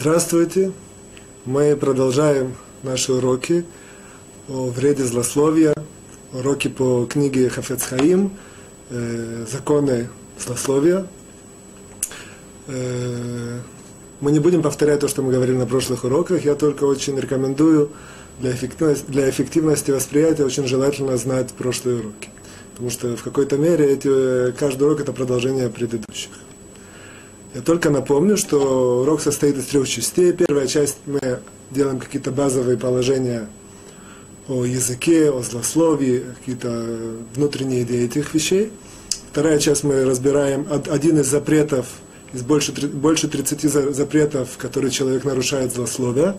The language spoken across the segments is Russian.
Здравствуйте! Мы продолжаем наши уроки о вреде злословия, уроки по книге Хафец Хаим, э, законы злословия. Э, мы не будем повторять то, что мы говорили на прошлых уроках, я только очень рекомендую для эффективности, для эффективности восприятия очень желательно знать прошлые уроки. Потому что в какой-то мере эти, каждый урок это продолжение предыдущих. Я только напомню, что урок состоит из трех частей. Первая часть мы делаем какие-то базовые положения о языке, о злословии, какие-то внутренние идеи этих вещей. Вторая часть мы разбираем один из запретов, из больше, больше 30 запретов, которые человек нарушает злословие.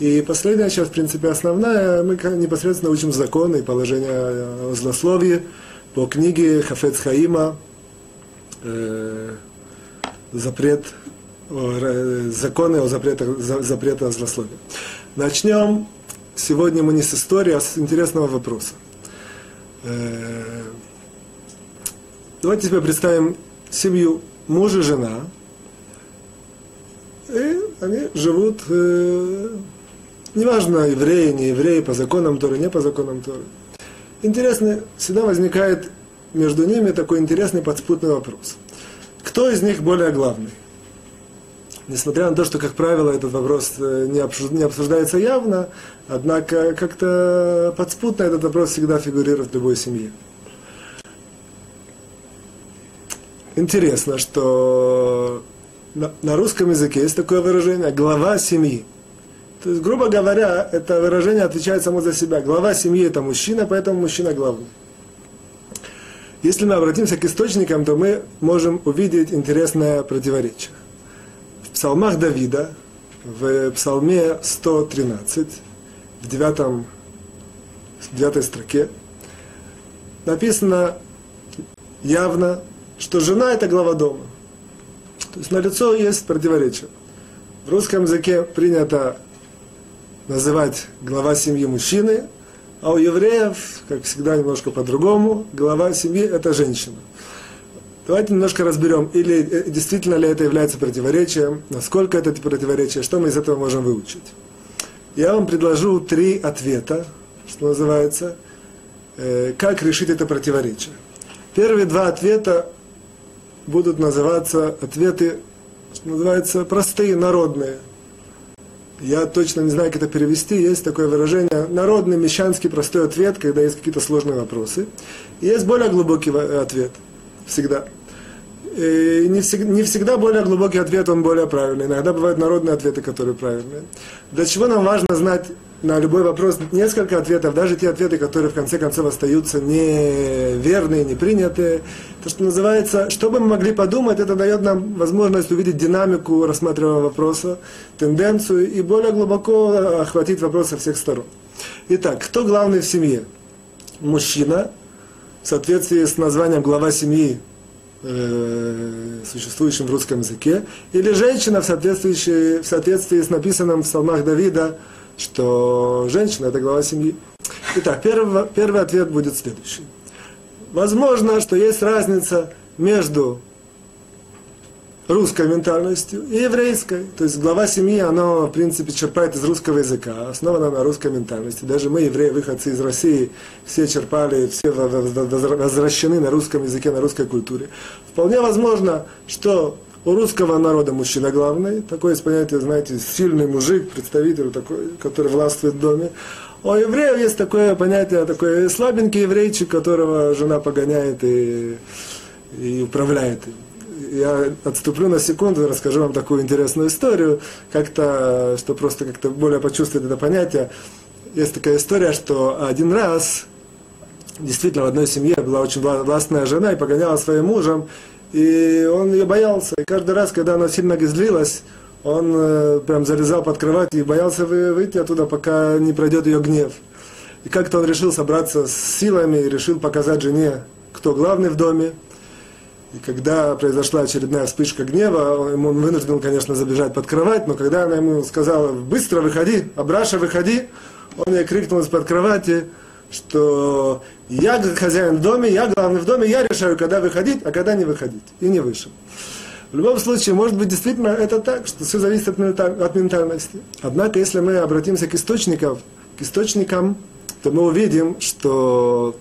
И последняя часть, в принципе, основная, мы непосредственно учим законы и положения о злословии по книге Хафец Хаима, э, запрет, законы о запретах, запрета о злословии. Начнем сегодня мы не с истории, а с интересного вопроса. Э, давайте себе представим семью муж и жена. И они живут, э, неважно, евреи, не евреи, по законам Торы, не по законам Торы. Интересно, всегда возникает между ними такой интересный подспутный вопрос – кто из них более главный? Несмотря на то, что, как правило, этот вопрос э, не обсуждается явно, однако как-то подспутно этот вопрос всегда фигурирует в любой семье. Интересно, что на, русском языке есть такое выражение «глава семьи». То есть, грубо говоря, это выражение отвечает само за себя. Глава семьи – это мужчина, поэтому мужчина главный. Если мы обратимся к источникам, то мы можем увидеть интересное противоречие. В псалмах Давида, в псалме 113, в 9, в 9 строке, написано явно, что жена – это глава дома. То есть на лицо есть противоречие. В русском языке принято называть глава семьи мужчины, а у евреев, как всегда, немножко по-другому, глава семьи – это женщина. Давайте немножко разберем, или э, действительно ли это является противоречием, насколько это противоречие, что мы из этого можем выучить. Я вам предложу три ответа, что называется, э, как решить это противоречие. Первые два ответа будут называться ответы, что называется, простые, народные – я точно не знаю, как это перевести, есть такое выражение, народный, мещанский простой ответ, когда есть какие-то сложные вопросы. И есть более глубокий ответ, всегда. И не, всегда, не всегда более глубокий ответ, он более правильный. Иногда бывают народные ответы, которые правильные. Для чего нам важно знать на любой вопрос несколько ответов, даже те ответы, которые в конце концов остаются неверные, не принятые. То, что называется, что бы мы могли подумать, это дает нам возможность увидеть динамику рассматриваемого вопроса, тенденцию и более глубоко охватить вопрос со всех сторон. Итак, кто главный в семье? Мужчина, в соответствии с названием глава семьи, э, существующим в русском языке, или женщина в соответствии, в соответствии с написанным в псалмах Давида что женщина – это глава семьи. Итак, первый, первый ответ будет следующий. Возможно, что есть разница между русской ментальностью и еврейской. То есть глава семьи, она, в принципе, черпает из русского языка, основана на русской ментальности. Даже мы, евреи, выходцы из России, все черпали, все возвращены на русском языке, на русской культуре. Вполне возможно, что у русского народа мужчина главный, такое есть понятие, знаете, сильный мужик, представитель такой, который властвует в доме. У евреев есть такое понятие, такой слабенький еврейчик, которого жена погоняет и, и управляет. Я отступлю на секунду и расскажу вам такую интересную историю, как-то, что просто как-то более почувствовать это понятие. Есть такая история, что один раз действительно в одной семье была очень властная жена и погоняла своим мужем, и он ее боялся. И каждый раз, когда она сильно злилась, он э, прям залезал под кровать и боялся выйти оттуда, пока не пройдет ее гнев. И как-то он решил собраться с силами и решил показать жене, кто главный в доме. И когда произошла очередная вспышка гнева, он вынужден, конечно, забежать под кровать, но когда она ему сказала, быстро выходи, Абраша, выходи, он ей крикнул из-под кровати, что я хозяин в доме, я главный в доме, я решаю, когда выходить, а когда не выходить. И не вышел. В любом случае, может быть, действительно это так, что все зависит от, от ментальности. Однако, если мы обратимся к источникам, к источникам, то мы увидим, что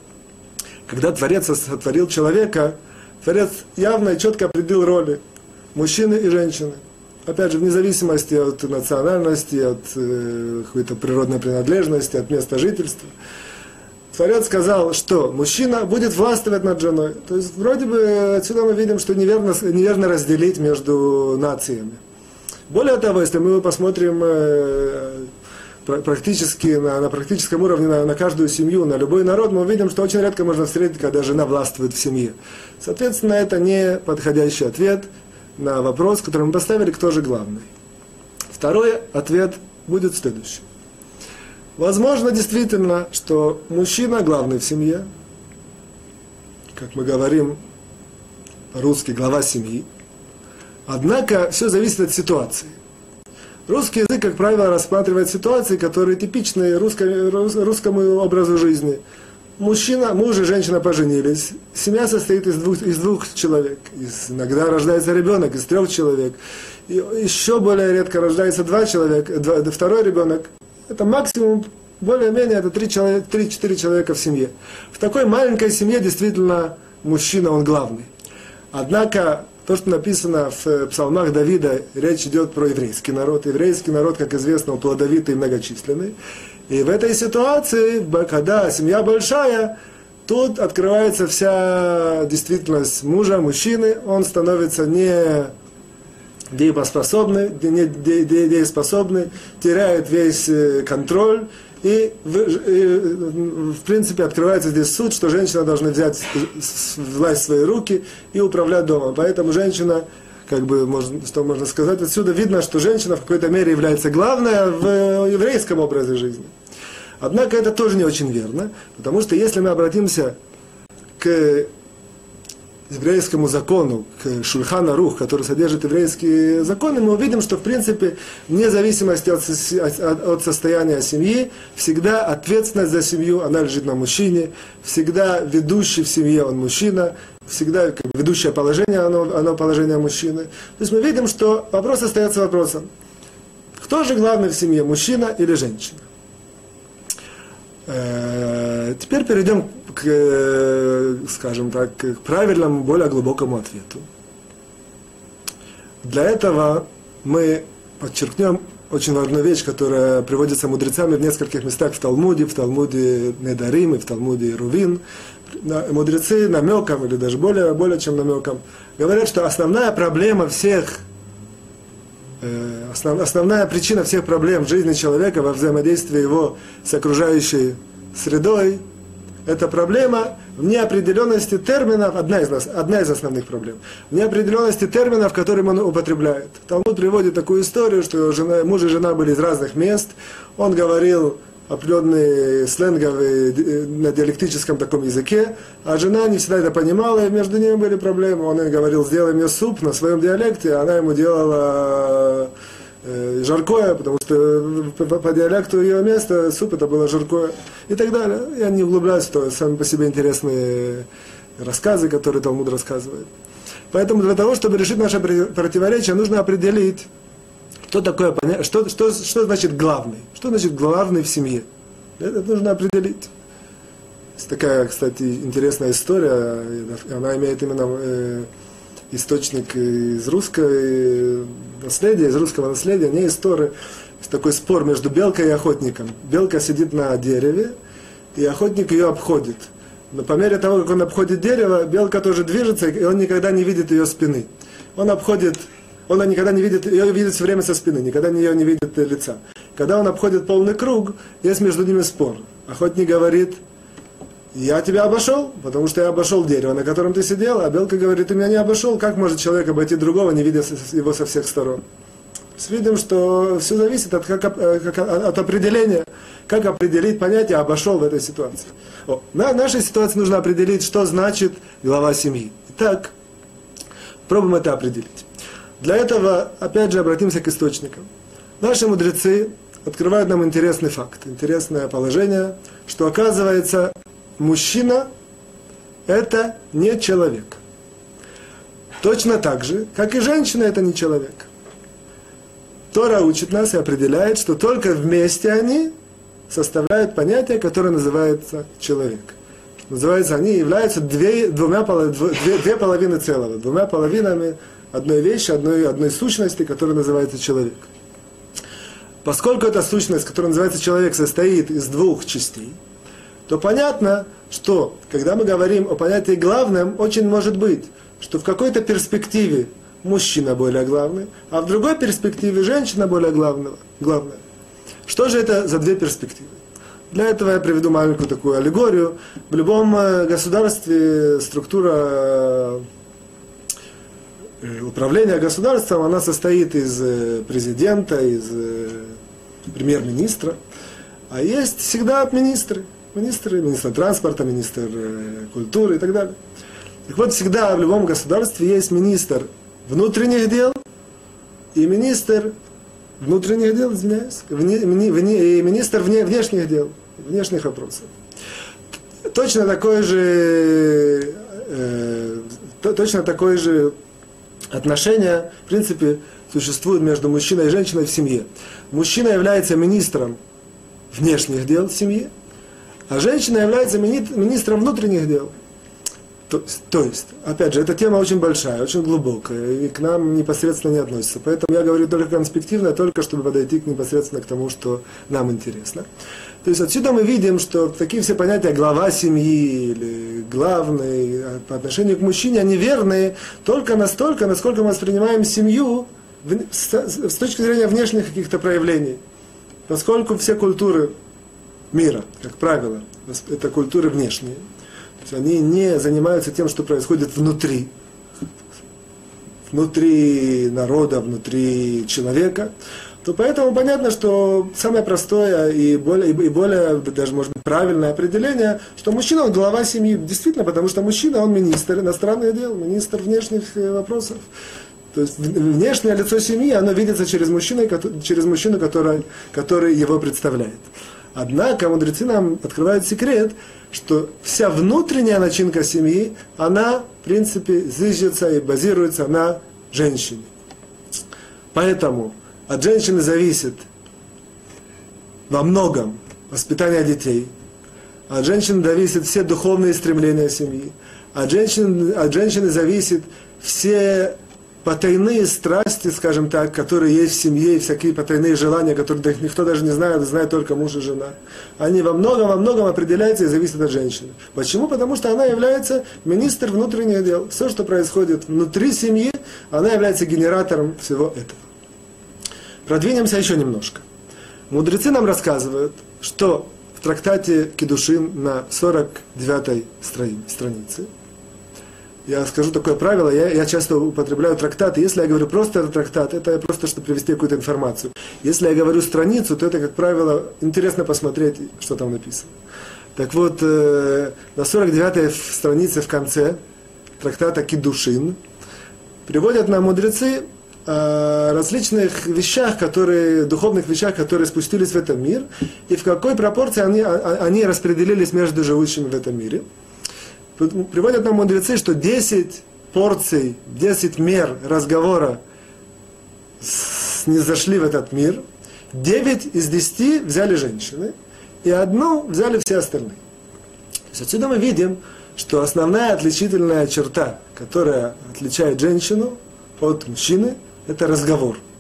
когда Творец сотворил человека, Творец явно и четко определил роли мужчины и женщины. Опять же, вне зависимости от национальности, от э, какой-то природной принадлежности, от места жительства. Творец сказал, что мужчина будет властвовать над женой. То есть, вроде бы, отсюда мы видим, что неверно, неверно разделить между нациями. Более того, если мы посмотрим э, практически на, на практическом уровне на, на каждую семью, на любой народ, мы увидим, что очень редко можно встретить, когда жена властвует в семье. Соответственно, это не подходящий ответ на вопрос, который мы поставили, кто же главный. Второй ответ будет следующий. Возможно, действительно, что мужчина главный в семье, как мы говорим по-русски, глава семьи. Однако все зависит от ситуации. Русский язык, как правило, рассматривает ситуации, которые типичны русскому образу жизни. Мужчина, муж и женщина поженились. Семья состоит из двух, из двух человек. Из, иногда рождается ребенок из трех человек. И еще более редко рождается два человека, два, второй ребенок. Это максимум, более-менее, это 3-4 человека, 3 человека в семье. В такой маленькой семье действительно мужчина, он главный. Однако то, что написано в э, псалмах Давида, речь идет про еврейский народ. Еврейский народ, как известно, плодовитый и многочисленный. И в этой ситуации, когда семья большая, тут открывается вся действительность мужа, мужчины. Он становится не дееспособный, не дееспособный, теряет весь э, контроль и в, и в принципе открывается здесь суд, что женщина должна взять власть в свои руки и управлять домом. Поэтому женщина, как бы, можно, что можно сказать, отсюда видно, что женщина в какой-то мере является главной в еврейском образе жизни. Однако это тоже не очень верно, потому что если мы обратимся к еврейскому закону, к Шульхана Рух, который содержит еврейские законы, мы увидим, что в принципе, вне зависимости от, от, от состояния семьи, всегда ответственность за семью, она лежит на мужчине, всегда ведущий в семье он мужчина, всегда как ведущее положение, оно, оно положение мужчины. То есть мы видим, что вопрос остается вопросом. Кто же главный в семье, мужчина или женщина? Э, теперь перейдем к, э, скажем так, к правильному, более глубокому ответу. Для этого мы подчеркнем очень важную вещь, которая приводится мудрецами в нескольких местах в Талмуде, в Талмуде Недарим и в Талмуде Рувин. Мудрецы намеком, или даже более, более чем намеком, говорят, что основная проблема всех, э, основ, основная причина всех проблем в жизни человека во взаимодействии его с окружающей средой, это проблема в неопределенности терминов, одна из, одна из основных проблем, в неопределенности терминов, которые он употребляет. Талмуд приводит такую историю, что жена, муж и жена были из разных мест, он говорил определенные сленговые э, на диалектическом таком языке, а жена не всегда это понимала, и между ними были проблемы. Он ей говорил, сделай мне суп на своем диалекте, а она ему делала жаркое, потому что э, по, по диалекту ее места суп это было жаркое и так далее. Я не углубляюсь то, сами по себе интересные рассказы, которые Талмуд рассказывает. Поэтому для того, чтобы решить наше противоречие, нужно определить, что такое что, что, что значит главный, что значит главный в семье. Это нужно определить. Такая, кстати, интересная история, она имеет именно э, источник из русского наследия, из русского наследия, не из Торы. Такой спор между белкой и охотником. Белка сидит на дереве, и охотник ее обходит. Но по мере того, как он обходит дерево, белка тоже движется, и он никогда не видит ее спины. Он обходит, он никогда не видит, ее видит все время со спины, никогда ее не видит лица. Когда он обходит полный круг, есть между ними спор. Охотник говорит, я тебя обошел, потому что я обошел дерево, на котором ты сидел, а белка говорит, ты меня не обошел, как может человек обойти другого, не видя его со всех сторон? С видом, что все зависит от, как, э, как, от определения, как определить понятие «обошел» в этой ситуации. О, на нашей ситуации нужно определить, что значит глава семьи. Итак, пробуем это определить. Для этого, опять же, обратимся к источникам. Наши мудрецы открывают нам интересный факт, интересное положение, что оказывается мужчина – это не человек. Точно так же, как и женщина это не человек. Тора учит нас и определяет, что только вместе они составляют понятие, которое называется человек. Называется, они являются две, двумя, две, две половины целого, двумя половинами одной вещи, одной, одной сущности, которая называется человек. Поскольку эта сущность, которая называется человек, состоит из двух частей, то понятно, что когда мы говорим о понятии главном, очень может быть, что в какой-то перспективе мужчина более главный, а в другой перспективе женщина более главного, главная. Что же это за две перспективы? Для этого я приведу маленькую такую аллегорию. В любом э, государстве структура э, управления государством, она состоит из э, президента, из премьер-министра. А есть всегда министры. Министры, министр транспорта, министр культуры и так далее. Так вот, всегда в любом государстве есть министр внутренних дел и министр внутренних дел, извиняюсь, вне, вне, и министр вне, внешних дел, внешних вопросов. Точно такой же, э, точно такое же отношение, в принципе, существует между мужчиной и женщиной в семье. Мужчина является министром внешних дел в семье, а женщина является министром внутренних дел. То, то есть, опять же, эта тема очень большая, очень глубокая, и к нам непосредственно не относится. Поэтому я говорю только конспективно, только чтобы подойти к непосредственно к тому, что нам интересно. То есть отсюда мы видим, что такие все понятия глава семьи или главный по отношению к мужчине, они верные только настолько, насколько мы воспринимаем семью с точки зрения внешних каких-то проявлений. Поскольку все культуры мира, как правило, это культуры внешние есть они не занимаются тем, что происходит внутри, внутри народа, внутри человека, то поэтому понятно, что самое простое и более, и более даже, может быть, правильное определение, что мужчина, он глава семьи, действительно, потому что мужчина, он министр иностранных дел, министр внешних э, вопросов. То есть внешнее лицо семьи, оно видится через мужчину, через мужчину который, который его представляет. Однако мудрецы нам открывают секрет, что вся внутренняя начинка семьи, она, в принципе, зиждется и базируется на женщине. Поэтому от женщины зависит во многом воспитание детей, от женщины зависят все духовные стремления семьи, от женщины, от женщины зависит все потайные страсти, скажем так, которые есть в семье, и всякие потайные желания, которые никто даже не знает, знает только муж и жена, они во многом, во многом определяются и зависят от женщины. Почему? Потому что она является министр внутренних дел. Все, что происходит внутри семьи, она является генератором всего этого. Продвинемся еще немножко. Мудрецы нам рассказывают, что в трактате Кедушин на 49 странице я скажу такое правило, я, я часто употребляю трактаты. Если я говорю просто трактат, это просто, чтобы привести какую-то информацию. Если я говорю страницу, то это, как правило, интересно посмотреть, что там написано. Так вот, э, на 49-й странице в конце трактата Кидушин приводят нам мудрецы о различных вещах, которые, духовных вещах, которые спустились в этот мир, и в какой пропорции они, они распределились между живущими в этом мире. Приводят нам мудрецы, что 10 порций, 10 мер разговора не зашли в этот мир, 9 из 10 взяли женщины, и одну взяли все остальные. То есть отсюда мы видим, что основная отличительная черта, которая отличает женщину от мужчины, это разговор –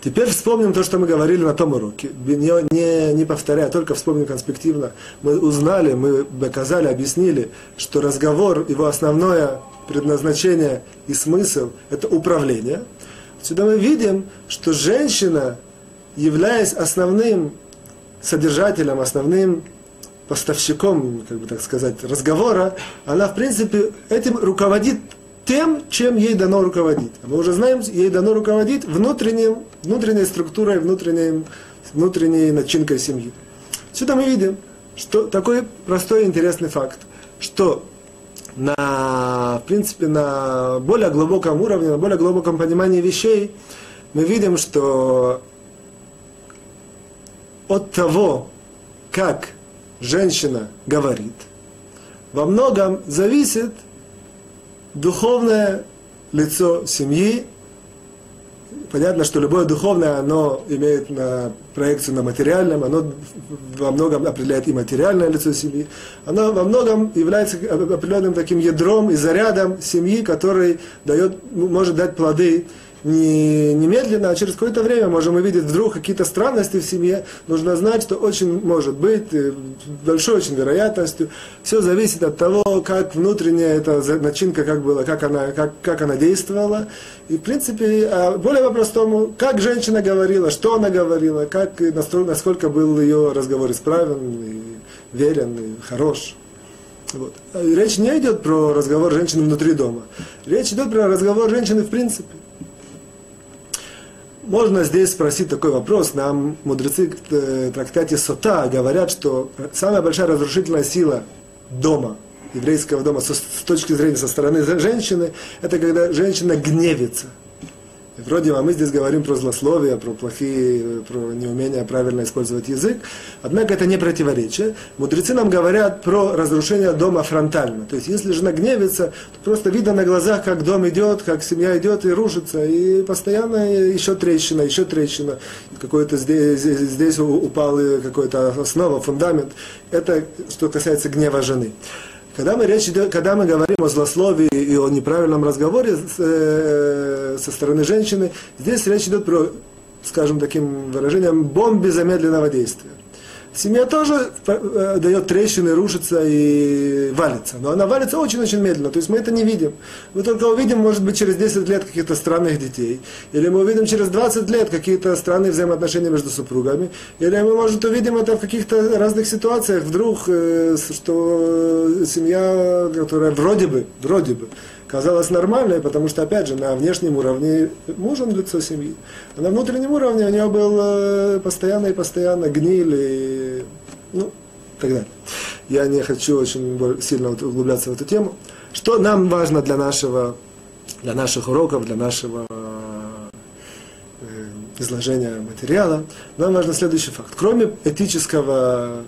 Теперь вспомним то, что мы говорили на том уроке. Не, не, не повторяя, только вспомним конспективно. Мы узнали, мы доказали, объяснили, что разговор, его основное предназначение и смысл – это управление. Сюда мы видим, что женщина, являясь основным содержателем, основным поставщиком, как бы так сказать, разговора, она, в принципе, этим руководит тем, чем ей дано руководить. Мы уже знаем, ей дано руководить внутренним, внутренней структурой, внутренней, внутренней начинкой семьи. Сюда мы видим, что такой простой интересный факт, что на, в принципе, на более глубоком уровне, на более глубоком понимании вещей, мы видим, что от того, как женщина говорит, во многом зависит духовное лицо семьи. Понятно, что любое духовное, оно имеет на проекцию на материальном, оно во многом определяет и материальное лицо семьи. Оно во многом является определенным таким ядром и зарядом семьи, который дает, может дать плоды не немедленно, а через какое-то время можем увидеть вдруг какие-то странности в семье. Нужно знать, что очень может быть, э, большой очень вероятностью. Все зависит от того, как внутренняя эта начинка, как была, как она, как, как она действовала. И, в принципе, а более по-простому, как женщина говорила, что она говорила, как, насколько был ее разговор исправен, и верен, и хорош. Вот. Речь не идет про разговор женщины внутри дома. Речь идет про разговор женщины в принципе. Можно здесь спросить такой вопрос. Нам мудрецы в э, трактате Сота говорят, что самая большая разрушительная сила дома, еврейского дома, с точки зрения со стороны женщины, это когда женщина гневится – Вроде бы мы здесь говорим про злословие, про плохие, про неумение правильно использовать язык. Однако это не противоречие. Мудрецы нам говорят про разрушение дома фронтально. То есть, если жена гневится, то просто видно на глазах, как дом идет, как семья идет и рушится. И постоянно еще трещина, еще трещина. Какой-то здесь, здесь, упал какой-то основа, фундамент. Это что касается гнева жены. Когда мы, речь когда мы говорим о злословии и о неправильном разговоре э, со стороны женщины, здесь речь идет про, скажем таким выражением, бомбе замедленного действия. Семья тоже э, дает трещины, рушится и валится. Но она валится очень-очень медленно. То есть мы это не видим. Мы только увидим, может быть, через 10 лет каких-то странных детей. Или мы увидим через 20 лет какие-то странные взаимоотношения между супругами. Или мы, может, увидим это в каких-то разных ситуациях. Вдруг, э, что семья, которая вроде бы, вроде бы, казалось нормальной, потому что, опять же, на внешнем уровне муж он лицо семьи, а на внутреннем уровне у него был э, постоянно и постоянно гниль и, ну, так далее. Я не хочу очень сильно углубляться в эту тему. Что нам важно для нашего, для наших уроков, для нашего э, изложения материала, нам важен следующий факт. Кроме этического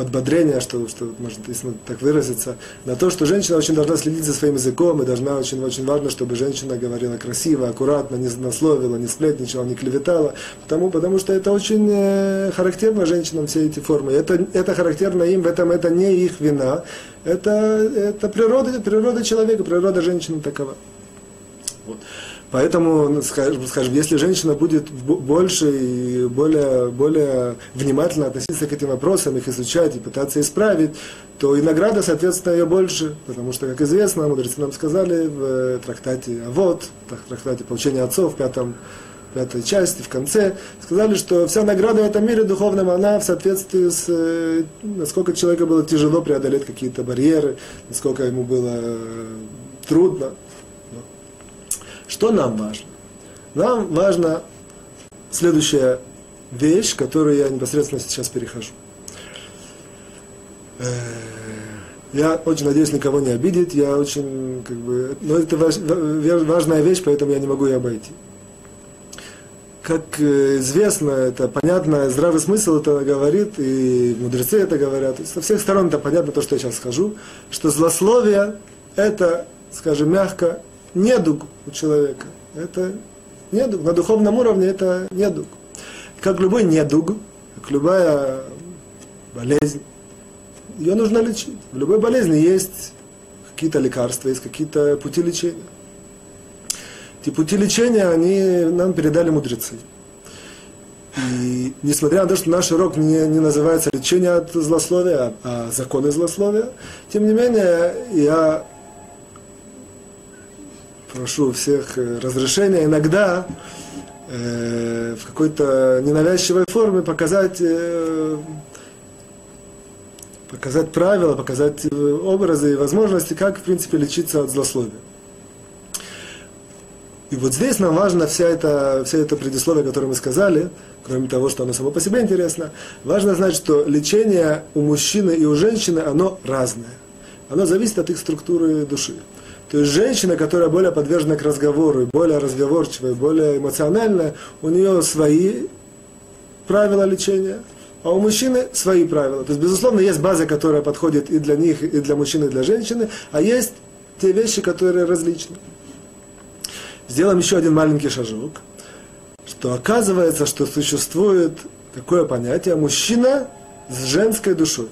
подбодрение, что, что можно если так выразиться, на то, что женщина очень должна следить за своим языком, и должна очень, очень важно, чтобы женщина говорила красиво, аккуратно, не насловила, не сплетничала, не клеветала, потому, потому что это очень э, характерно женщинам все эти формы. Это, это характерно им, в этом это не их вина, это, это природа, природа человека, природа женщины такова. Вот. Поэтому, ну, скажем, если женщина будет больше и более, более внимательно относиться к этим вопросам, их изучать и пытаться исправить, то и награда, соответственно, ее больше. Потому что, как известно, мудрецы нам сказали в э, трактате «Авод», в трактате «Получение отцов», в пятом пятой части, в конце, сказали, что вся награда в этом мире духовном, она в соответствии с, э, насколько человеку было тяжело преодолеть какие-то барьеры, насколько ему было э, трудно. Что нам важно? Нам важна следующая вещь, которую я непосредственно сейчас перехожу. Э, я очень надеюсь никого не обидеть, я очень, как бы, но это важная вещь, поэтому я не могу ее обойти. Как э, известно, это понятно, здравый смысл это говорит, и мудрецы это говорят, со всех сторон это понятно то, что я сейчас скажу, что злословие это, скажем мягко, недуг у человека. Это недуг. На духовном уровне это недуг. Как любой недуг, как любая болезнь, ее нужно лечить. В любой болезни есть какие-то лекарства, есть какие-то пути лечения. Эти пути лечения, они нам передали мудрецы. И несмотря на то, что наш урок не, не называется лечение от злословия, а, законы злословия, тем не менее, я прошу всех э, разрешения иногда э, в какой-то ненавязчивой форме показать, э, показать правила, показать э, образы и возможности, как, в принципе, лечиться от злословия. И вот здесь нам важно вся эта, вся эта предисловие, которое мы сказали, кроме того, что оно само по себе интересно, важно знать, что лечение у мужчины и у женщины, оно разное. Оно зависит от их структуры души. То есть женщина, которая более подвержена к разговору, более разговорчивая, более эмоциональная, у нее свои правила лечения, а у мужчины свои правила. То есть, безусловно, есть база, которая подходит и для них, и для мужчины, и для женщины, а есть те вещи, которые различны. Сделаем еще один маленький шажок, что оказывается, что существует такое понятие мужчина с женской душой.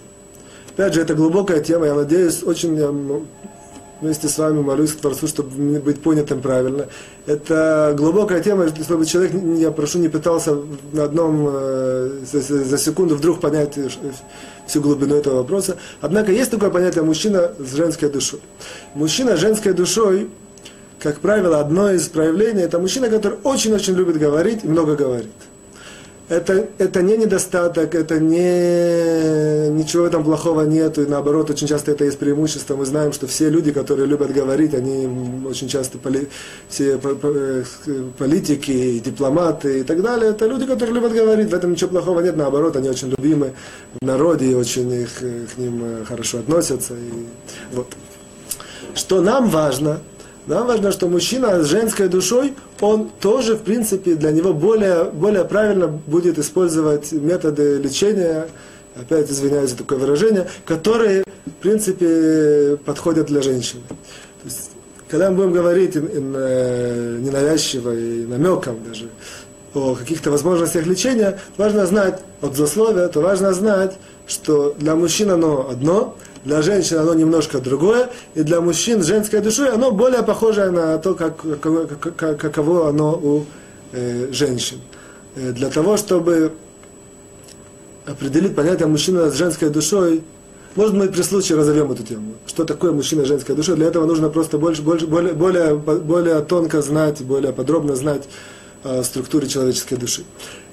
Опять же, это глубокая тема, я надеюсь, очень вместе с вами молюсь к Творцу, чтобы быть понятым правильно. Это глубокая тема, чтобы человек, я прошу, не пытался на одном, э, за, секунду вдруг понять всю глубину этого вопроса. Однако есть такое понятие мужчина с женской душой. Мужчина с женской душой, как правило, одно из проявлений, это мужчина, который очень-очень любит говорить и много говорит это, это не недостаток, это не ничего в этом плохого нет, и наоборот, очень часто это есть преимущество. Мы знаем, что все люди, которые любят говорить, они очень часто поли, все э, политики, и дипломаты и так далее, это люди, которые любят говорить, в этом ничего плохого нет, наоборот, они очень любимы в народе, и очень их, к ним э, хорошо относятся. И, вот. Что нам важно – нам важно, что мужчина с женской душой, он тоже, в принципе, для него более, более правильно будет использовать методы лечения, опять извиняюсь за такое выражение, которые, в принципе, подходят для женщины. То есть, когда мы будем говорить э, ненавязчиво и намеком даже о каких-то возможностях лечения, важно знать от злословия, то важно знать, что для мужчин оно одно, для женщин оно немножко другое, и для мужчин с женской душой оно более похоже на то, как, как, каково оно у э, женщин. Э, для того, чтобы определить понятие мужчина с женской душой, может, мы при случае разовьем эту тему. Что такое мужчина с женской душой? Для этого нужно просто больше, больше, более, более, более тонко знать, более подробно знать о структуре человеческой души.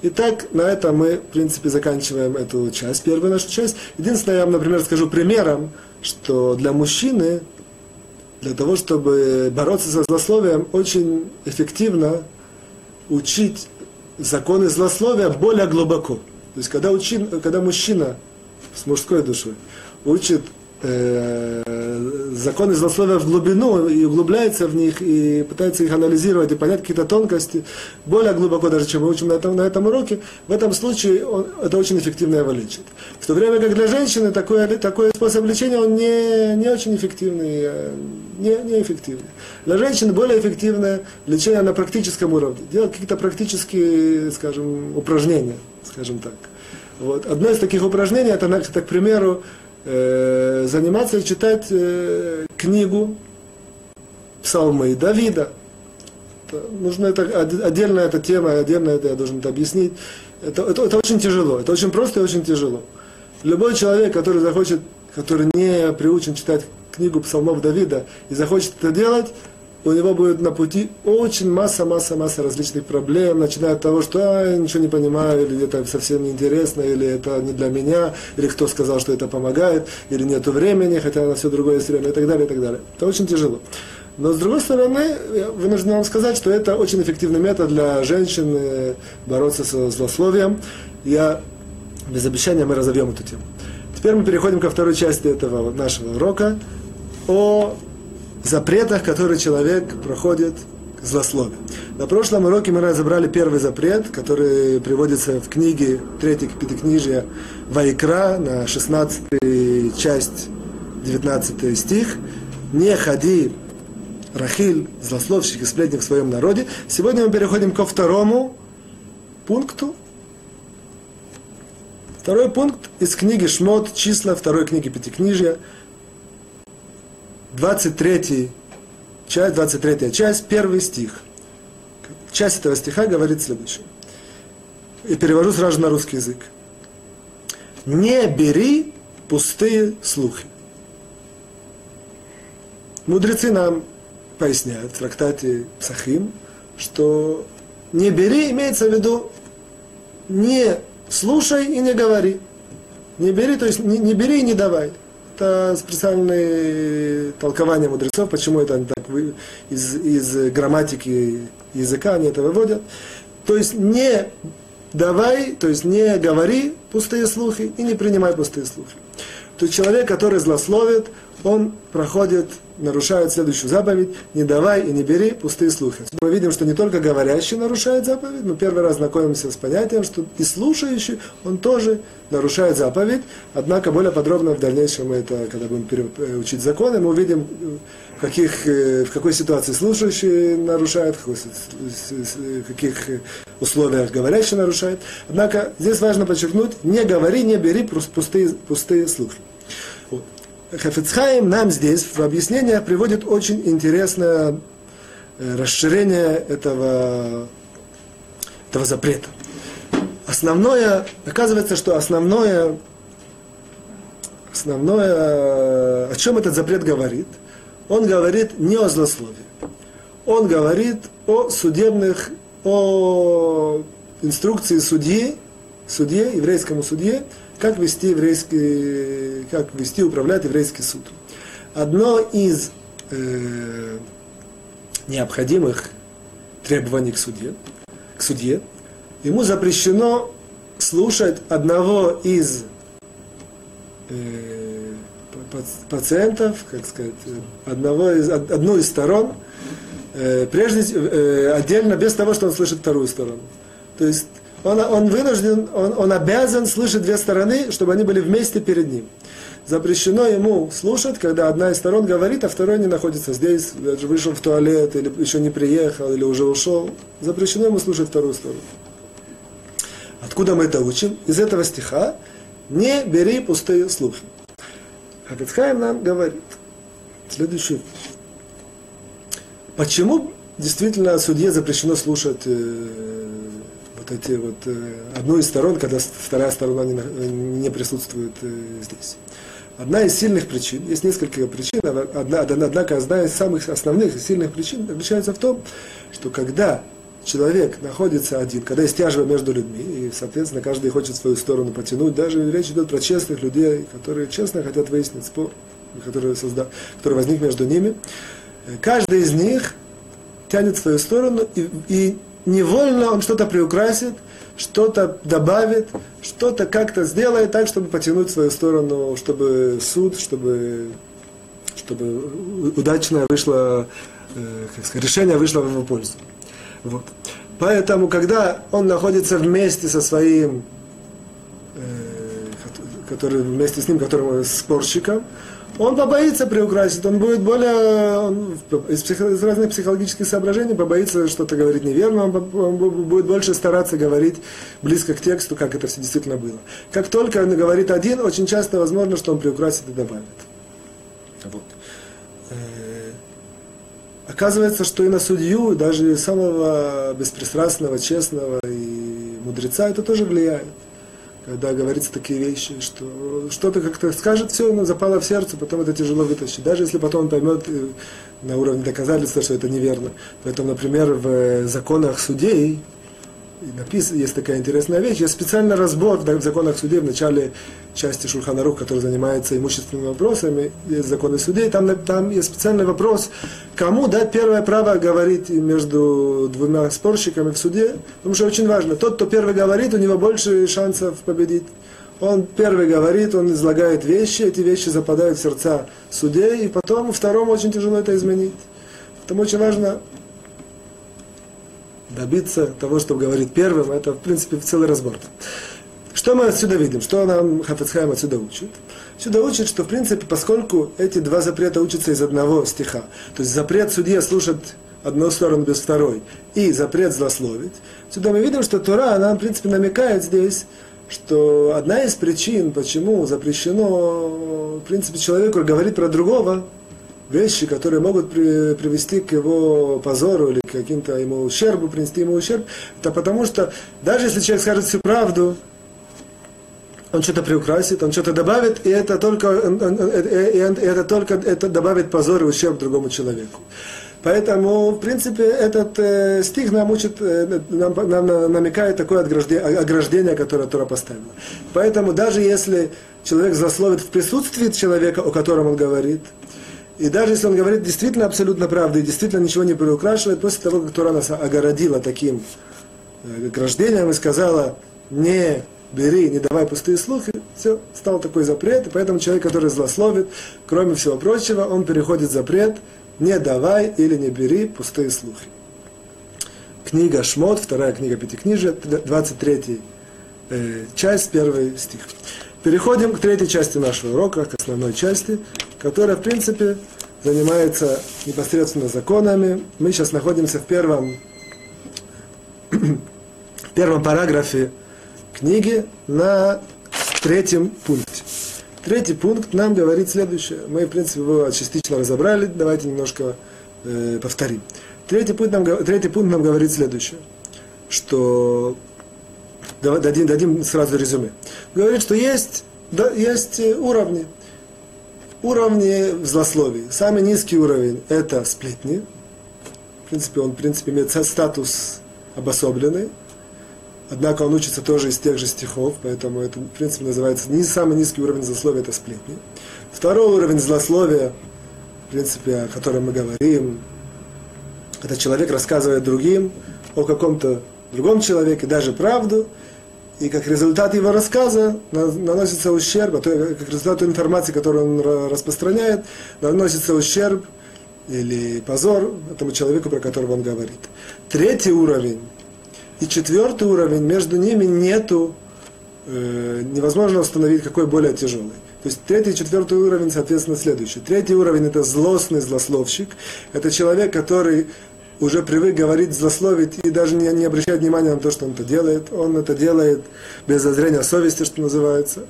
Итак, на этом мы, в принципе, заканчиваем эту часть, первую нашу часть. Единственное, я вам, например, скажу примером, что для мужчины, для того, чтобы бороться со злословием, очень эффективно учить законы злословия более глубоко. То есть, когда, учи, когда мужчина с мужской душой учит э, законы злословия в глубину и углубляется в них и пытается их анализировать и понять какие-то тонкости более глубоко даже, чем мы учим на этом, на этом уроке, в этом случае он, это очень эффективно его лечит. В то время как для женщины такой, такой способ лечения он не, не очень эффективный, э, не, не эффективный. Для женщины более эффективное лечение на практическом уровне. Делать какие-то практические, скажем, упражнения, скажем так. Вот. Одно из таких упражнений, это, это к примеру, э, заниматься и читать э, книгу псалмы Давида. Это, нужно это, отдельно эта тема, отдельно это я должен это объяснить. Это, это, это очень тяжело, это очень просто и очень тяжело. Любой человек, который захочет, который не приучен читать книгу псалмов Давида и захочет это делать, у него будет на пути очень масса-масса-масса различных проблем, начиная от того, что а, я ничего не понимаю, или это совсем не интересно, или это не для меня, или кто сказал, что это помогает, или нету времени, хотя на все другое есть время, и так далее, и так далее. Это очень тяжело. Но с другой стороны, я вынужден вам сказать, что это очень эффективный метод для женщин э, бороться со злословием. Я без обещания мы разовьем эту тему. Теперь мы переходим ко второй части этого нашего урока о запретах, которые человек проходит к злословию. На прошлом уроке мы разобрали первый запрет, который приводится в книге 3 Пятикнижия Вайкра на 16 часть 19 стих. «Не ходи, Рахиль, злословщик и сплетник в своем народе». Сегодня мы переходим ко второму пункту. Второй пункт из книги Шмот, числа второй книги Пятикнижия – 23 часть, 23 часть, первый стих. Часть этого стиха говорит следующее. И перевожу сразу на русский язык. Не бери пустые слухи. Мудрецы нам поясняют в трактате Псахим, что не бери имеется в виду не слушай и не говори. Не бери, то есть не, не бери и не давай. Это специальные толкования мудрецов, почему это они так из, из грамматики языка они это выводят. То есть не давай, то есть не говори пустые слухи и не принимай пустые слухи. То есть человек, который злословит, он проходит, нарушает следующую заповедь, не давай и не бери пустые слухи. Мы видим, что не только говорящий нарушает заповедь, мы первый раз знакомимся с понятием, что и слушающий, он тоже нарушает заповедь, однако более подробно в дальнейшем мы это, когда будем учить законы, мы увидим, в каких, в какой ситуации слушающий нарушает, в каких условиях говорящий нарушает. Однако здесь важно подчеркнуть, не говори, не бери пустые, пустые слухи. Вот. Хафицхайм нам здесь в объяснениях приводит очень интересное расширение этого, этого запрета. Основное, оказывается, что основное, основное, о чем этот запрет говорит, он говорит не о злословии. Он говорит о судебных, о инструкции судьи, судье, еврейскому судье, как вести еврейский, как вести, управлять еврейский суд. Одно из э, необходимых требований к судье, к судье, ему запрещено слушать одного из э, пациентов, как сказать, одного из, одну из сторон, э, прежде, э, отдельно, без того, что он слышит вторую сторону. То есть он, он вынужден, он, он обязан слышать две стороны, чтобы они были вместе перед ним запрещено ему слушать, когда одна из сторон говорит, а второй не находится здесь, вышел в туалет, или еще не приехал, или уже ушел. Запрещено ему слушать вторую сторону. Откуда мы это учим? Из этого стиха «Не бери пустые слухи». Хафицхайм нам говорит следующую Почему действительно судье запрещено слушать э, вот эти вот э, одну из сторон, когда вторая сторона не, не присутствует э, здесь? Одна из сильных причин, есть несколько причин, одна, однако одна из самых основных и сильных причин заключается в том, что когда человек находится один, когда есть тяжба между людьми, и, соответственно, каждый хочет свою сторону потянуть, даже речь идет про честных людей, которые честно хотят выяснить спор, который, созда... который возник между ними, каждый из них тянет свою сторону, и, и невольно он что-то приукрасит, что-то добавит, что-то как-то сделает так, чтобы потянуть свою сторону, чтобы суд, чтобы, чтобы удачно вышло, э, как сказать, решение вышло в его пользу. Вот. Поэтому, когда он находится вместе со своим, э, который, вместе с ним, которым спорщиком, он побоится приукрасить, он будет более, он, из, психо, из разных психологических соображений побоится что-то говорить неверно, он, он будет больше стараться говорить близко к тексту, как это все действительно было. Как только он говорит один, очень часто возможно, что он приукрасит и добавит. Вот. Э, оказывается, что и на судью, даже самого беспристрастного, честного и мудреца это тоже влияет когда говорится такие вещи, что что-то как-то скажет, все, оно запало в сердце, потом это тяжело вытащить. Даже если потом он поймет э, на уровне доказательства, что это неверно. Поэтому, например, в законах судей, написано, есть такая интересная вещь, есть специальный разбор в законах судей в начале части Шульханарух, который занимается имущественными вопросами, есть законы судей, там, там есть специальный вопрос, кому дать первое право говорить между двумя спорщиками в суде, потому что очень важно, тот, кто первый говорит, у него больше шансов победить. Он первый говорит, он излагает вещи, эти вещи западают в сердца судей, и потом второму очень тяжело это изменить. Поэтому очень важно добиться того, чтобы говорить первым, это, в принципе, целый разбор. Что мы отсюда видим? Что нам Хафецхайм отсюда учит? Сюда учит, что, в принципе, поскольку эти два запрета учатся из одного стиха, то есть запрет судье слушать одну сторону без второй, и запрет злословить, сюда мы видим, что Тура, она, в принципе, намекает здесь, что одна из причин, почему запрещено, в принципе, человеку говорить про другого, вещи, которые могут при, привести к его позору или к каким-то ему ущербу, принести ему ущерб, это потому что даже если человек скажет всю правду, он что-то приукрасит, он что-то добавит, и это только, и это только это добавит позор и ущерб другому человеку. Поэтому, в принципе, этот э, стих нам учит, э, нам, нам намекает такое ограждение, ограждение, которое Тора поставила. Поэтому даже если человек засловит в присутствии человека, о котором он говорит, и даже если он говорит действительно абсолютно правду и действительно ничего не приукрашивает, после того, как Тора нас огородила таким э, ограждением и сказала, не бери, не давай пустые слухи, все, стал такой запрет, и поэтому человек, который злословит, кроме всего прочего, он переходит запрет, не давай или не бери пустые слухи. Книга Шмот, вторая книга Пятикнижия, 23 э, часть, первый стих. Переходим к третьей части нашего урока, к основной части, которая, в принципе, занимается непосредственно законами. Мы сейчас находимся в первом, в первом параграфе книги на третьем пункте. Третий пункт нам говорит следующее. Мы, в принципе, его частично разобрали. Давайте немножко э, повторим. Третий пункт, нам, третий пункт нам говорит следующее. Что дадим, дадим сразу резюме. Говорит, что есть, да, есть э, уровни. Уровни в злословии. Самый низкий уровень – это сплетни. В принципе, он в принципе, имеет статус обособленный. Однако он учится тоже из тех же стихов, поэтому это, в принципе, называется не самый низкий уровень злословия – это сплетни. Второй уровень злословия, в принципе, о котором мы говорим, это человек рассказывает другим о каком-то другом человеке, даже правду – и как результат его рассказа наносится ущерб, а то, как результат информации, которую он распространяет, наносится ущерб или позор этому человеку, про которого он говорит. Третий уровень и четвертый уровень, между ними нету, э, невозможно установить, какой более тяжелый. То есть третий и четвертый уровень, соответственно, следующий. Третий уровень – это злостный злословщик. Это человек, который уже привык говорить, злословить и даже не, не обращать внимания на то, что он это делает. Он это делает без зазрения совести, что называется.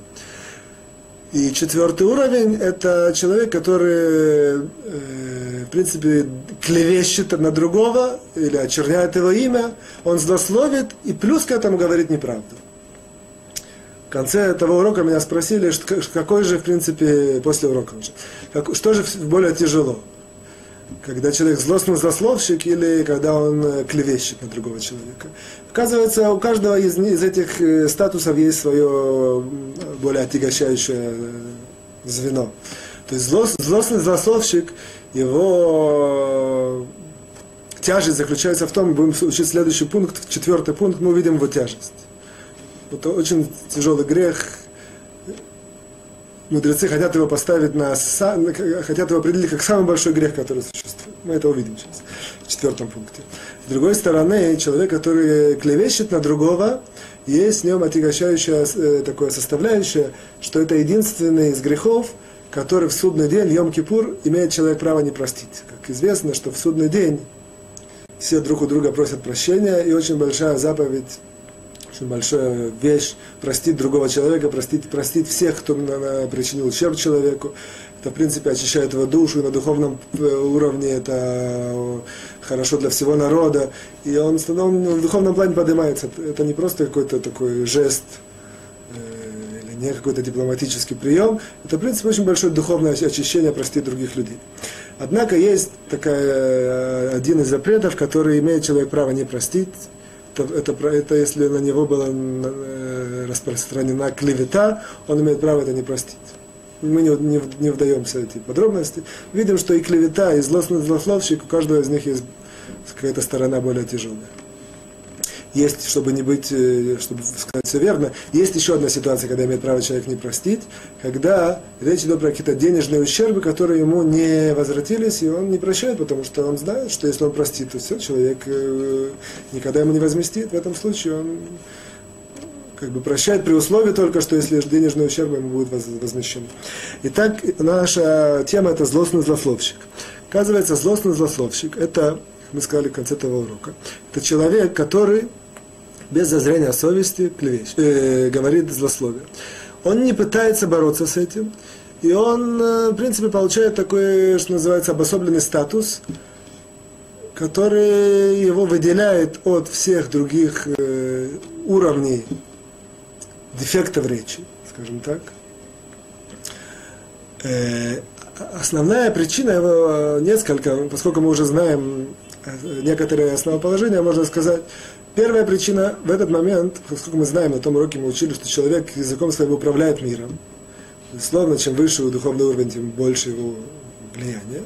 И четвертый уровень – это человек, который, э, в принципе, клевещет на другого или очерняет его имя, он злословит и плюс к этому говорит неправду. В конце этого урока меня спросили, какой же, в принципе, после урока уже, что же более тяжело – когда человек злостный злословщик или когда он э, клевещет на другого человека. Оказывается, у каждого из, из этих э, статусов есть свое более отягощающее э, звено. То есть злост, злостный злословщик, его тяжесть заключается в том, будем учить следующий пункт, четвертый пункт, мы увидим его тяжесть. Это очень тяжелый грех, мудрецы хотят его поставить на, хотят его определить как самый большой грех, который существует. Мы это увидим сейчас, в четвертом пункте. С другой стороны, человек, который клевещет на другого, есть в нем отягощающая э, такое составляющее, что это единственный из грехов, который в судный день, Йом-Кипур, имеет человек право не простить. Как известно, что в судный день все друг у друга просят прощения, и очень большая заповедь очень большая вещь, простить другого человека, простить, простить всех, кто причинил ущерб человеку. Это, в принципе, очищает его душу, и на духовном э, уровне это хорошо для всего народа. И он, он в духовном плане поднимается. Это не просто какой-то такой жест, э, или не какой-то дипломатический прием. Это, в принципе, очень большое духовное очищение простить других людей. Однако есть такая, э, один из запретов, который имеет человек право не простить, это, это, это если на него была э, распространена клевета, он имеет право это не простить. Мы не, не, не вдаемся в эти подробности. Видим, что и клевета, и злостный злословщик, у каждого из них есть какая-то сторона более тяжелая есть, чтобы не быть, э, чтобы сказать все верно, есть еще одна ситуация, когда имеет право человек не простить, когда речь идет про какие-то денежные ущербы, которые ему не возвратились, и он не прощает, потому что он знает, что если он простит, то все, человек э, никогда ему не возместит. В этом случае он как бы прощает при условии только, что если денежные ущербы ему будут возмещены. Итак, наша тема это злостный злословщик. Оказывается, злостный злословщик это, мы сказали в конце этого урока, это человек, который без зазрения совести клевещ, э, говорит злословие. Он не пытается бороться с этим, и он, э, в принципе, получает такой, что называется, обособленный статус, который его выделяет от всех других э, уровней дефектов речи, скажем так. Э, основная причина его э, несколько, поскольку мы уже знаем э, некоторые основоположения, можно сказать, Первая причина в этот момент, поскольку мы знаем, на том уроке мы учили, что человек языком своим управляет миром. Безусловно, чем выше духовный уровень, тем больше его влияние.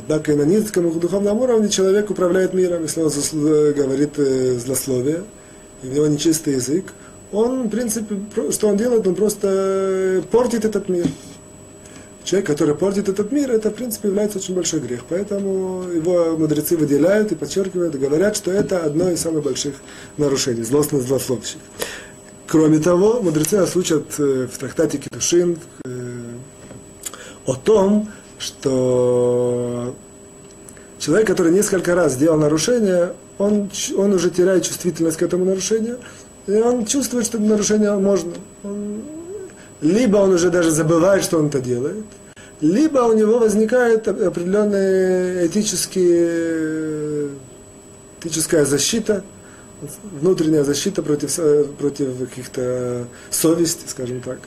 Однако и на низком духовном уровне человек управляет миром, если он говорит э, злословие, и у него нечистый язык, он, в принципе, что он делает, он просто э, портит этот мир человек, который портит этот мир, это, в принципе, является очень большой грех. Поэтому его мудрецы выделяют и подчеркивают, говорят, что это одно из самых больших нарушений, злостный злословщик. Кроме того, мудрецы нас учат э, в трактате Китушин э, о том, что человек, который несколько раз сделал нарушение, он, он уже теряет чувствительность к этому нарушению, и он чувствует, что нарушение можно. Он, либо он уже даже забывает, что он это делает, либо у него возникает определенная этические, этическая защита, внутренняя защита против, против каких-то совести, скажем так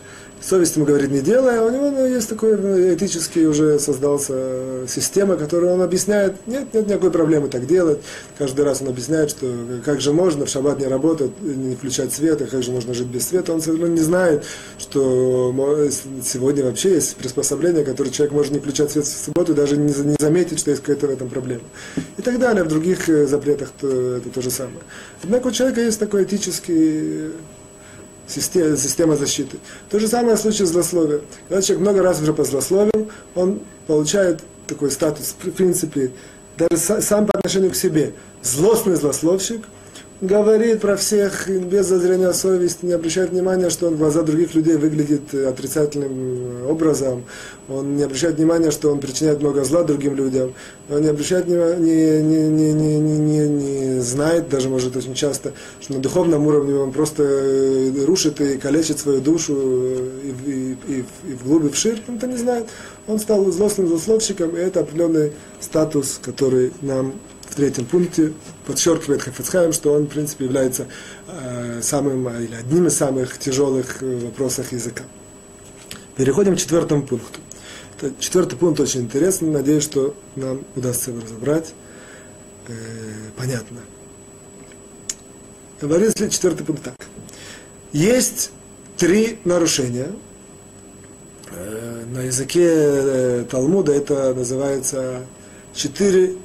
совесть ему говорит не делай, а у него ну, есть такой ну, этический уже создался система, которую он объясняет, нет, нет никакой проблемы так делать. Каждый раз он объясняет, что как же можно в шаббат не работать, не включать свет, а как же можно жить без света. Он совершенно не знает, что сегодня вообще есть приспособление, которое человек может не включать свет в субботу, даже не, не заметить, что есть какая-то в этом проблема. И так далее. В других э, запретах это то же самое. Однако у человека есть такой этический система, защиты. То же самое в случае злословия. Когда человек много раз уже позлословил, он получает такой статус, в принципе, даже сам по отношению к себе. Злостный злословщик – говорит про всех без зазрения совести, не обращает внимания, что он в глаза других людей выглядит отрицательным образом, он не обращает внимания, что он причиняет много зла другим людям, он не обращает внимания, не, не, не, не, не, не, знает, даже может очень часто, что на духовном уровне он просто рушит и калечит свою душу и, и, и, и в глубь, и в ширь, он это не знает. Он стал злостным злословщиком, и это определенный статус, который нам третьем пункте подчеркивает Хафицхайм, что он, в принципе, является э, самым или одним из самых тяжелых э, вопросов языка. Переходим к четвертому пункту. Четвертый пункт очень интересный, надеюсь, что нам удастся его разобрать. Э, понятно. Говорится четвертый пункт так. Есть три нарушения. Э, на языке э, Талмуда это называется четыре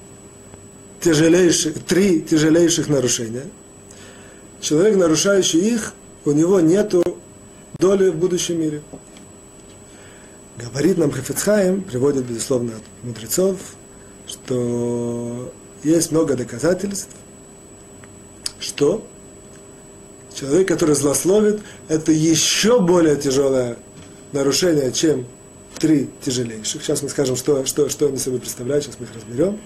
тяжелейших, три тяжелейших нарушения. Человек, нарушающий их, у него нет доли в будущем мире. Говорит нам Хафицхайм, приводит, безусловно, от мудрецов, что есть много доказательств, что человек, который злословит, это еще более тяжелое нарушение, чем три тяжелейших. Сейчас мы скажем, что, что, что они собой представляют, сейчас мы их разберем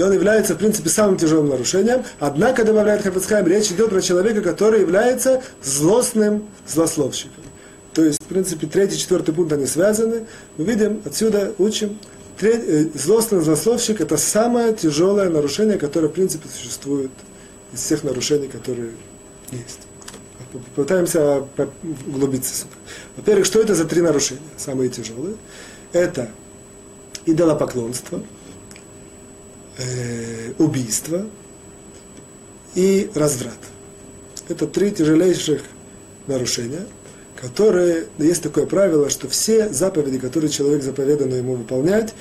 и он является, в принципе, самым тяжелым нарушением. Однако, добавляет Хафицхайм, речь идет про человека, который является злостным злословщиком. То есть, в принципе, третий, четвертый пункт, они связаны. Мы видим, отсюда учим, э, злостный злословщик – это самое тяжелое нарушение, которое, в принципе, существует из всех нарушений, которые есть. Попытаемся углубиться сюда. Во-первых, что это за три нарушения, самые тяжелые? Это идолопоклонство – э, убийство и разврат. Это три тяжелейших нарушения, которые, есть такое правило, что все заповеди, которые человек заповедано ему выполнять,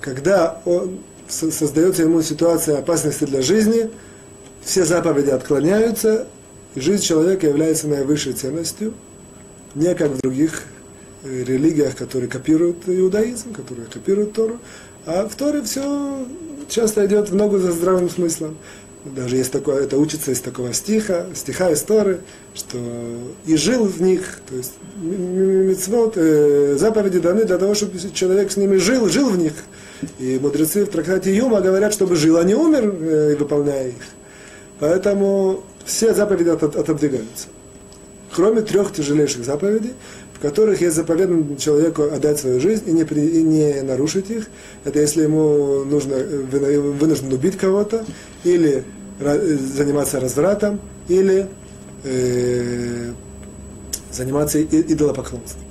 когда он, создается ему ситуация опасности для жизни, все заповеди отклоняются, и жизнь человека является наивысшей ценностью, не как в других э, религиях, которые копируют иудаизм, которые копируют Тору, а в Торе все часто идет в ногу за здравым смыслом. Даже есть такое, это учится из такого стиха, стиха из Торы, что и жил в них, то есть мецвод, э, заповеди даны для того, чтобы человек с ними жил, жил в них. И мудрецы в трактате Юма говорят, чтобы жил, а не умер, э, выполняя их. Поэтому все заповеди отодвигаются. Кроме трех тяжелейших заповедей, которых есть заповедано человеку отдать свою жизнь и не, при, и не нарушить их. Это если ему нужно, вынужден убить кого-то, или заниматься развратом, или э, заниматься идолопоклонством.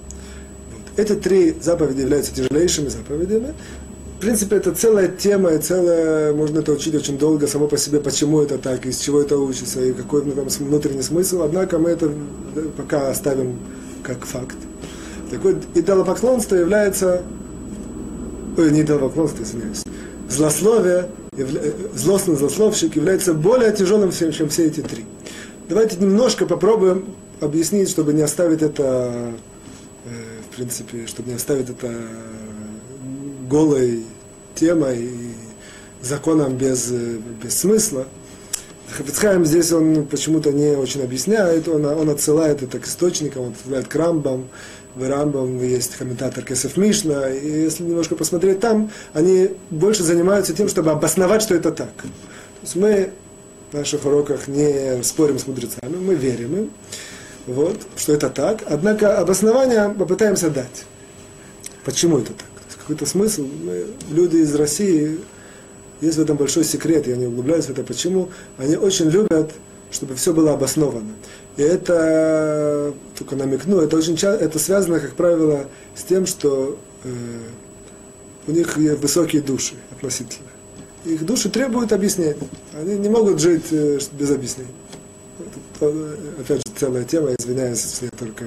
Вот. Эти три заповеди являются тяжелейшими заповедями. В принципе, это целая тема, и целая, можно это учить очень долго, само по себе, почему это так, из чего это учится, и какой там внутренний смысл. Однако мы это пока оставим как факт. Так идолопоклонство является, ой, не идолопоклонство, извиняюсь, злословие, явля, злостный злословщик является более тяжелым, чем все эти три. Давайте немножко попробуем объяснить, чтобы не оставить это, э, в принципе, чтобы не оставить это голой темой и законом без, без смысла. Хафицхайм здесь он почему-то не очень объясняет, он, он отсылает это к источникам, он отсылает к Рамбам, в Рамбам есть комментатор Кесов Мишна, и если немножко посмотреть там, они больше занимаются тем, чтобы обосновать, что это так. То есть мы в наших уроках не спорим с мудрецами, мы верим им, вот, что это так, однако обоснование попытаемся дать. Почему это так? Какой-то смысл. Мы, люди из России есть в этом большой секрет, я не углубляюсь в это, почему. Они очень любят, чтобы все было обосновано. И это, только намекну, это очень часто, это связано, как правило, с тем, что э, у них высокие души относительно. Их души требуют объяснений. Они не могут жить э, без объяснений. Это, э, опять же, целая тема, извиняюсь, если я только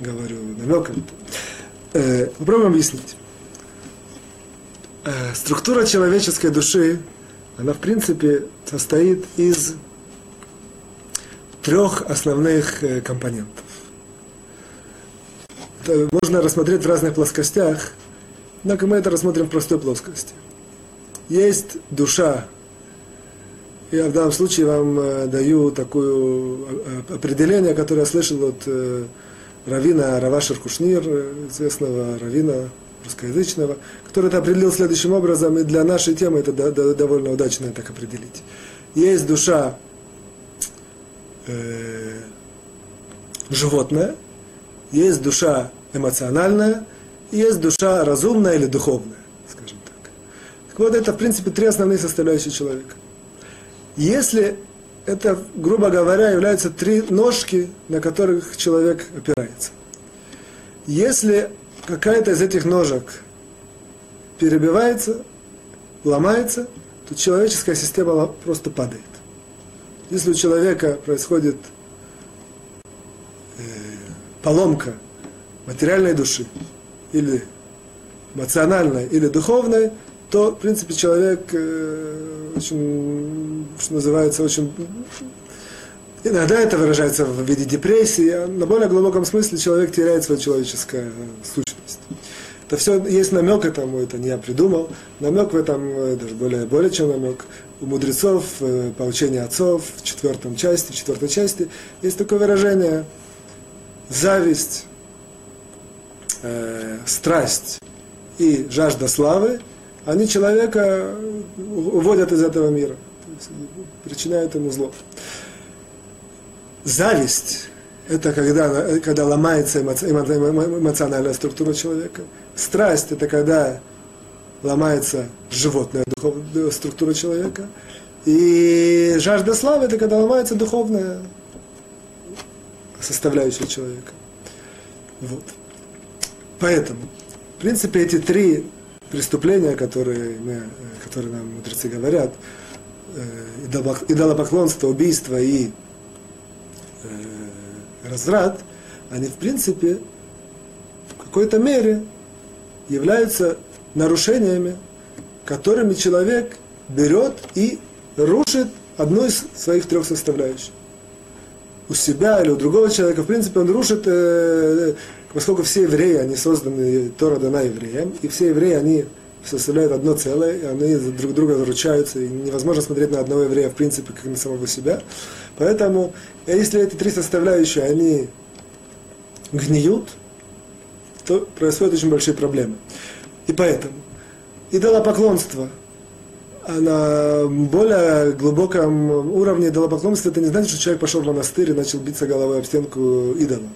говорю намеком. Э, попробуем объяснить. Э, структура человеческой души, она в принципе состоит из трех основных э, компонентов. Это можно рассмотреть в разных плоскостях, однако мы это рассмотрим в простой плоскости. Есть душа, я в данном случае вам э, даю такое определение, которое я слышал от Равина Равашер Кушнир, известного Равина русскоязычного, который это определил следующим образом, и для нашей темы это довольно удачно так определить. Есть душа э, животное, есть душа эмоциональная, есть душа разумная или духовная, скажем так. Так вот, это, в принципе, три основные составляющие человека. Если это, грубо говоря, являются три ножки, на которых человек опирается. Если какая-то из этих ножек перебивается, ломается, то человеческая система просто падает. Если у человека происходит э, поломка материальной души, или эмоциональной, или духовной, то, в принципе, человек э, очень, что называется, очень Иногда это выражается в виде депрессии, а на более глубоком смысле человек теряет свою человеческую сущность. Это все есть намек этому, это не я придумал. Намек в этом, э, даже более, более чем намек, у мудрецов, э, по учению отцов, в четвертом части, в четвертой части, есть такое выражение зависть, э, страсть и жажда славы, они человека уводят из этого мира, причиняют ему зло. Зависть – это когда, когда ломается эмоциональная структура человека. Страсть – это когда ломается животная духовная структура человека. И жажда славы – это когда ломается духовная составляющая человека. Вот. Поэтому, в принципе, эти три преступления, которые, мы, которые нам мудрецы говорят, э, идолопоклонство, убийство и разврат, они в принципе в какой-то мере являются нарушениями, которыми человек берет и рушит одну из своих трех составляющих. У себя или у другого человека, в принципе, он рушит, э, поскольку все евреи, они созданы, Тора дана евреям, и все евреи, они составляют одно целое, и они друг друга заручаются, и невозможно смотреть на одного еврея, в принципе, как на самого себя. Поэтому, если эти три составляющие, они гниют, то происходят очень большие проблемы. И поэтому идолопоклонство, а на более глубоком уровне идолопоклонства это не значит, что человек пошел в монастырь и начал биться головой об стенку идола.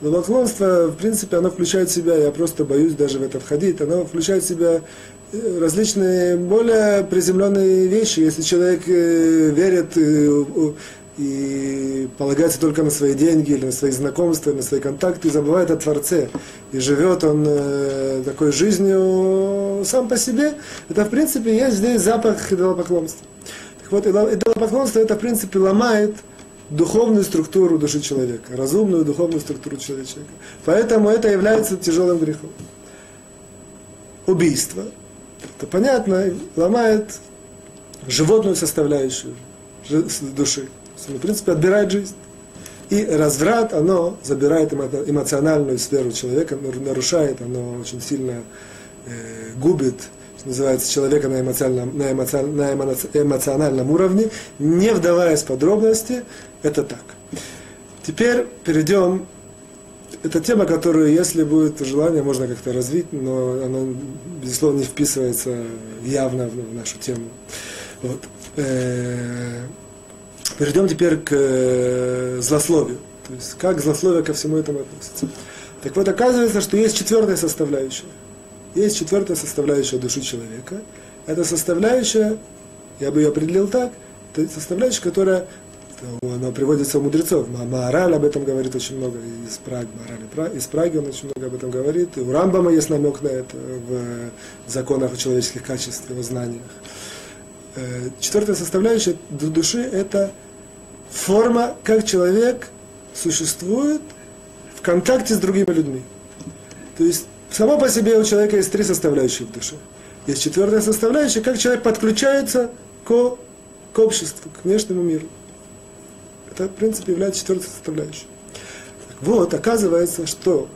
Идолопоклонство, в принципе, оно включает в себя, я просто боюсь даже в это входить, оно включает в себя э, различные более приземленные вещи. Если человек э, верит э, и полагается только на свои деньги или на свои знакомства, на свои контакты, и забывает о Творце. И живет он такой жизнью сам по себе. Это, в принципе, есть здесь запах идолопоклонства. Так вот, идолопоклонство это, в принципе, ломает духовную структуру души человека, разумную духовную структуру человека. Поэтому это является тяжелым грехом. Убийство, это понятно, ломает животную составляющую души в принципе, отбирает жизнь. И разврат, оно забирает эмоциональную сферу человека, нарушает, оно очень сильно э, губит называется, человека на эмоциональном, на эмоциональном, на эмоциональном уровне, не вдаваясь в подробности, это так. Теперь перейдем это тема, которую, если будет желание, можно как-то развить, но она, безусловно, не вписывается явно в нашу тему. Вот. Э, перейдем теперь к э, злословию. То есть, как злословие ко всему этому относится. Так вот, оказывается, что есть четвертая составляющая. Есть четвертая составляющая души человека. Это составляющая, я бы ее определил так, это составляющая, которая она приводится у мудрецов. Маораль об этом говорит очень много из Праги. Маораль из Праги он очень много об этом говорит. И у Рамбама есть намек на это в законах о человеческих качествах, в знаниях. Э, четвертая составляющая души – это форма, как человек существует в контакте с другими людьми. То есть, само по себе у человека есть три составляющие в душе. Есть четвертая составляющая, как человек подключается к, к обществу, к внешнему миру. Это, в принципе, является четвертой составляющей. Вот, оказывается, что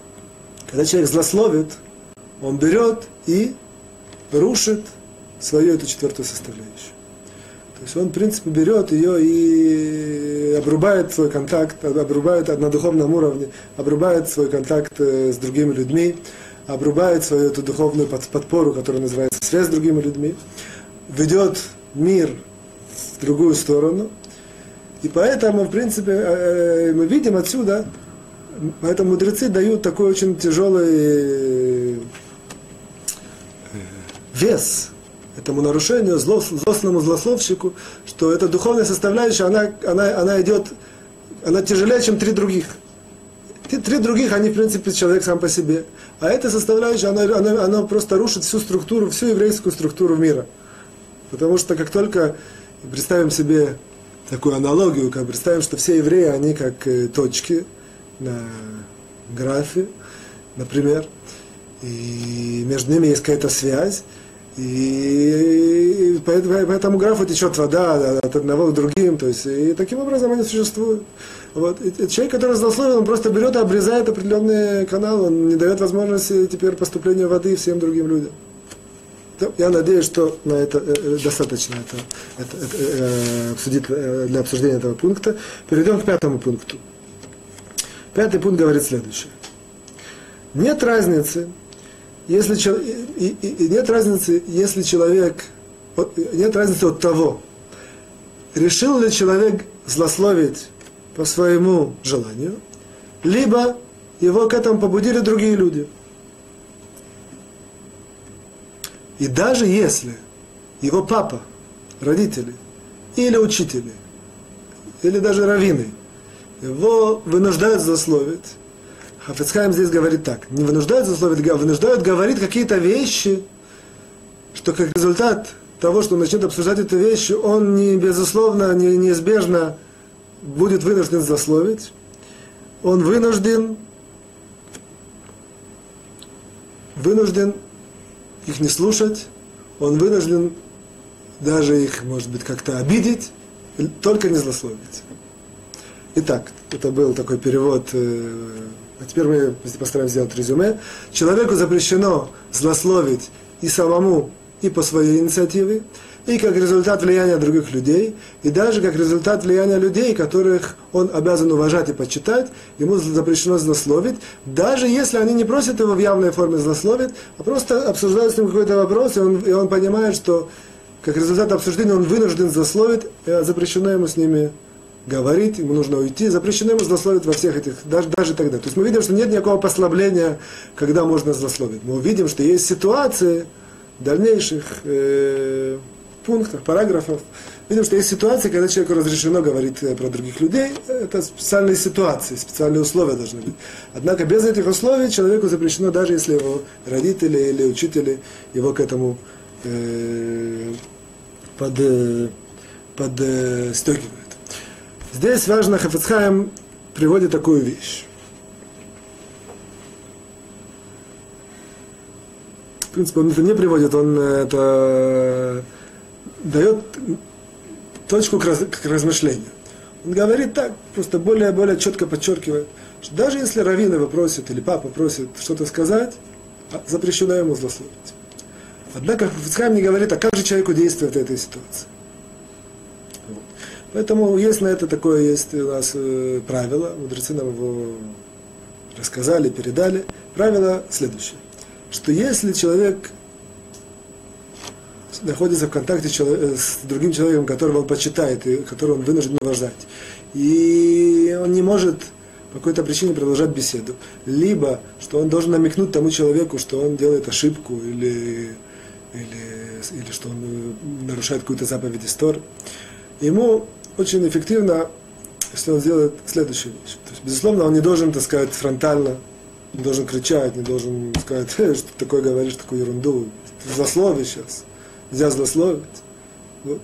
когда человек злословит, он берет и рушит свою эту четвертую составляющую. То есть он, в принципе, берет ее и обрубает свой контакт, обрубает на духовном уровне, обрубает свой контакт э, с другими людьми, обрубает свою эту духовную подпору, которая называется связь с другими людьми, ведет мир в другую сторону, и поэтому, в принципе, э, э, мы видим отсюда, поэтому мудрецы дают такой очень тяжелый э, вес этому нарушению, злостному злословщику, что эта духовная составляющая, она, она, она идет, она тяжелее, чем три других. Три других, они, в принципе, человек сам по себе. А эта составляющая, она, она, она просто рушит всю структуру, всю еврейскую структуру мира. Потому что как только представим себе такую аналогию, как представим, что все евреи, они как э, точки на графе, например, и между ними есть какая-то связь, и по, этому графу течет вода от одного к другим, то есть и таким образом они существуют. Вот. И человек, который злословен, он просто берет и обрезает определенный канал, он не дает возможности теперь поступления воды всем другим людям. Я надеюсь, что на это э, э, достаточно это, это, это, э, обсудить, для обсуждения этого пункта. Перейдем к пятому пункту. Пятый пункт говорит следующее. Нет разницы, если, и, и, и нет разницы, если человек, нет разницы от того, решил ли человек злословить по своему желанию, либо его к этому побудили другие люди – И даже если его папа, родители, или учители, или даже раввины, его вынуждают злословить, Хафицхайм здесь говорит так, не вынуждают злословить, а вынуждают говорить какие-то вещи, что как результат того, что он начнет обсуждать эти вещи, он не, безусловно, не, неизбежно будет вынужден злословить. Он вынужден, вынужден их не слушать, он вынужден даже их, может быть, как-то обидеть, только не злословить. Итак, это был такой перевод. Э, а теперь мы постараемся сделать резюме. Человеку запрещено злословить и самому, и по своей инициативе и как результат влияния других людей, и даже как результат влияния людей, которых он обязан уважать и почитать, ему запрещено злословить, даже если они не просят его в явной форме злословить, а просто обсуждают с ним какой-то вопрос, и он, и он понимает, что как результат обсуждения он вынужден злословить, и запрещено ему с ними говорить, ему нужно уйти, запрещено ему злословить во всех этих, даже, даже тогда. То есть мы видим, что нет никакого послабления, когда можно злословить. Мы увидим, что есть ситуации дальнейших, э, пунктах, параграфов, видим, что есть ситуации, когда человеку разрешено говорить э, про других людей. Это специальные ситуации, специальные условия должны быть. Однако без этих условий человеку запрещено, даже если его родители или учители его к этому э, под, э, подстегивают. Здесь важно, Хафицхайм приводит такую вещь. В принципе, он это не приводит, он э, это дает точку к, раз, к размышлению. Он говорит так, просто более-более четко подчеркивает, что даже если раввин его просит или папа просит что-то сказать, а запрещено ему злословить. Однако Хафицхайм не говорит, а как же человеку действовать в этой ситуации. Вот. Поэтому есть на это такое есть у нас э, правило, мудрецы нам его рассказали, передали. Правило следующее, что если человек находится в контакте э, с другим человеком, которого он почитает и которого он вынужден уважать, и он не может по какой-то причине продолжать беседу, либо что он должен намекнуть тому человеку, что он делает ошибку или, или, или что он э, нарушает какую-то заповедь истории, ему очень эффективно, если он сделает следующую вещь. То есть, безусловно, он не должен, так сказать, фронтально, не должен кричать, не должен сказать, э, что такое говоришь, такую ерунду, злословие сейчас нельзя злословить. Вот.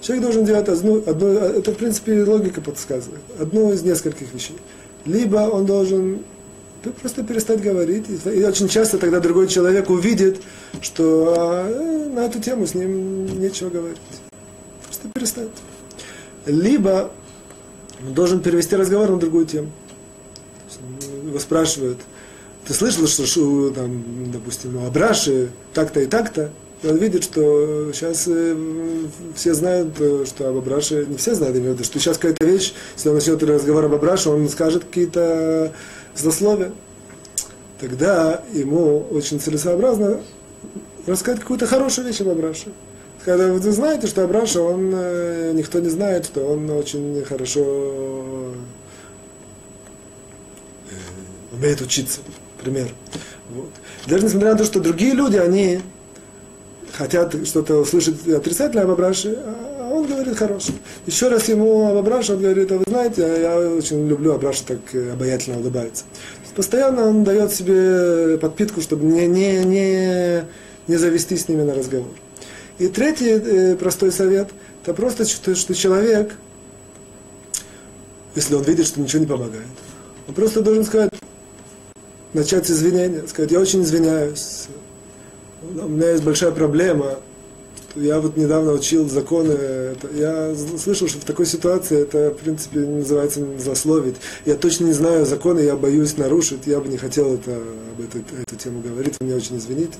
Человек должен делать одну, одну, это в принципе логика подсказывает, одну из нескольких вещей. Либо он должен просто перестать говорить, и очень часто тогда другой человек увидит, что а, на эту тему с ним нечего говорить. Просто перестать. Либо он должен перевести разговор на другую тему. Его спрашивают, ты слышал, что, там, допустим, у Абраши так-то и так-то? И он видит, что сейчас э, все знают, э, что об Абраше, не все знают, имею что сейчас какая-то вещь, если он начнет разговор об Абраше, он скажет какие-то злословия. Тогда ему очень целесообразно рассказать какую-то хорошую вещь об Абраше. Когда вы знаете, что Абраша, он, э, никто не знает, что он очень хорошо умеет учиться, например. Вот. Даже несмотря на то, что другие люди, они хотят что-то услышать отрицательное об Абраше, а он говорит хорошее. Еще раз ему об Абраше, он говорит, а вы знаете, я очень люблю Абраша так э, обаятельно улыбается. Постоянно он дает себе подпитку, чтобы не, не, не, не завести с ними на разговор. И третий э, простой совет, это просто, что, что человек, если он видит, что ничего не помогает, он просто должен сказать, начать с извинения, сказать, я очень извиняюсь, у меня есть большая проблема. Я вот недавно учил законы. Я слышал, что в такой ситуации это, в принципе, называется злословить. Я точно не знаю законы, я боюсь нарушить. Я бы не хотел это, об этой, эту тему говорить. Вы меня очень извините.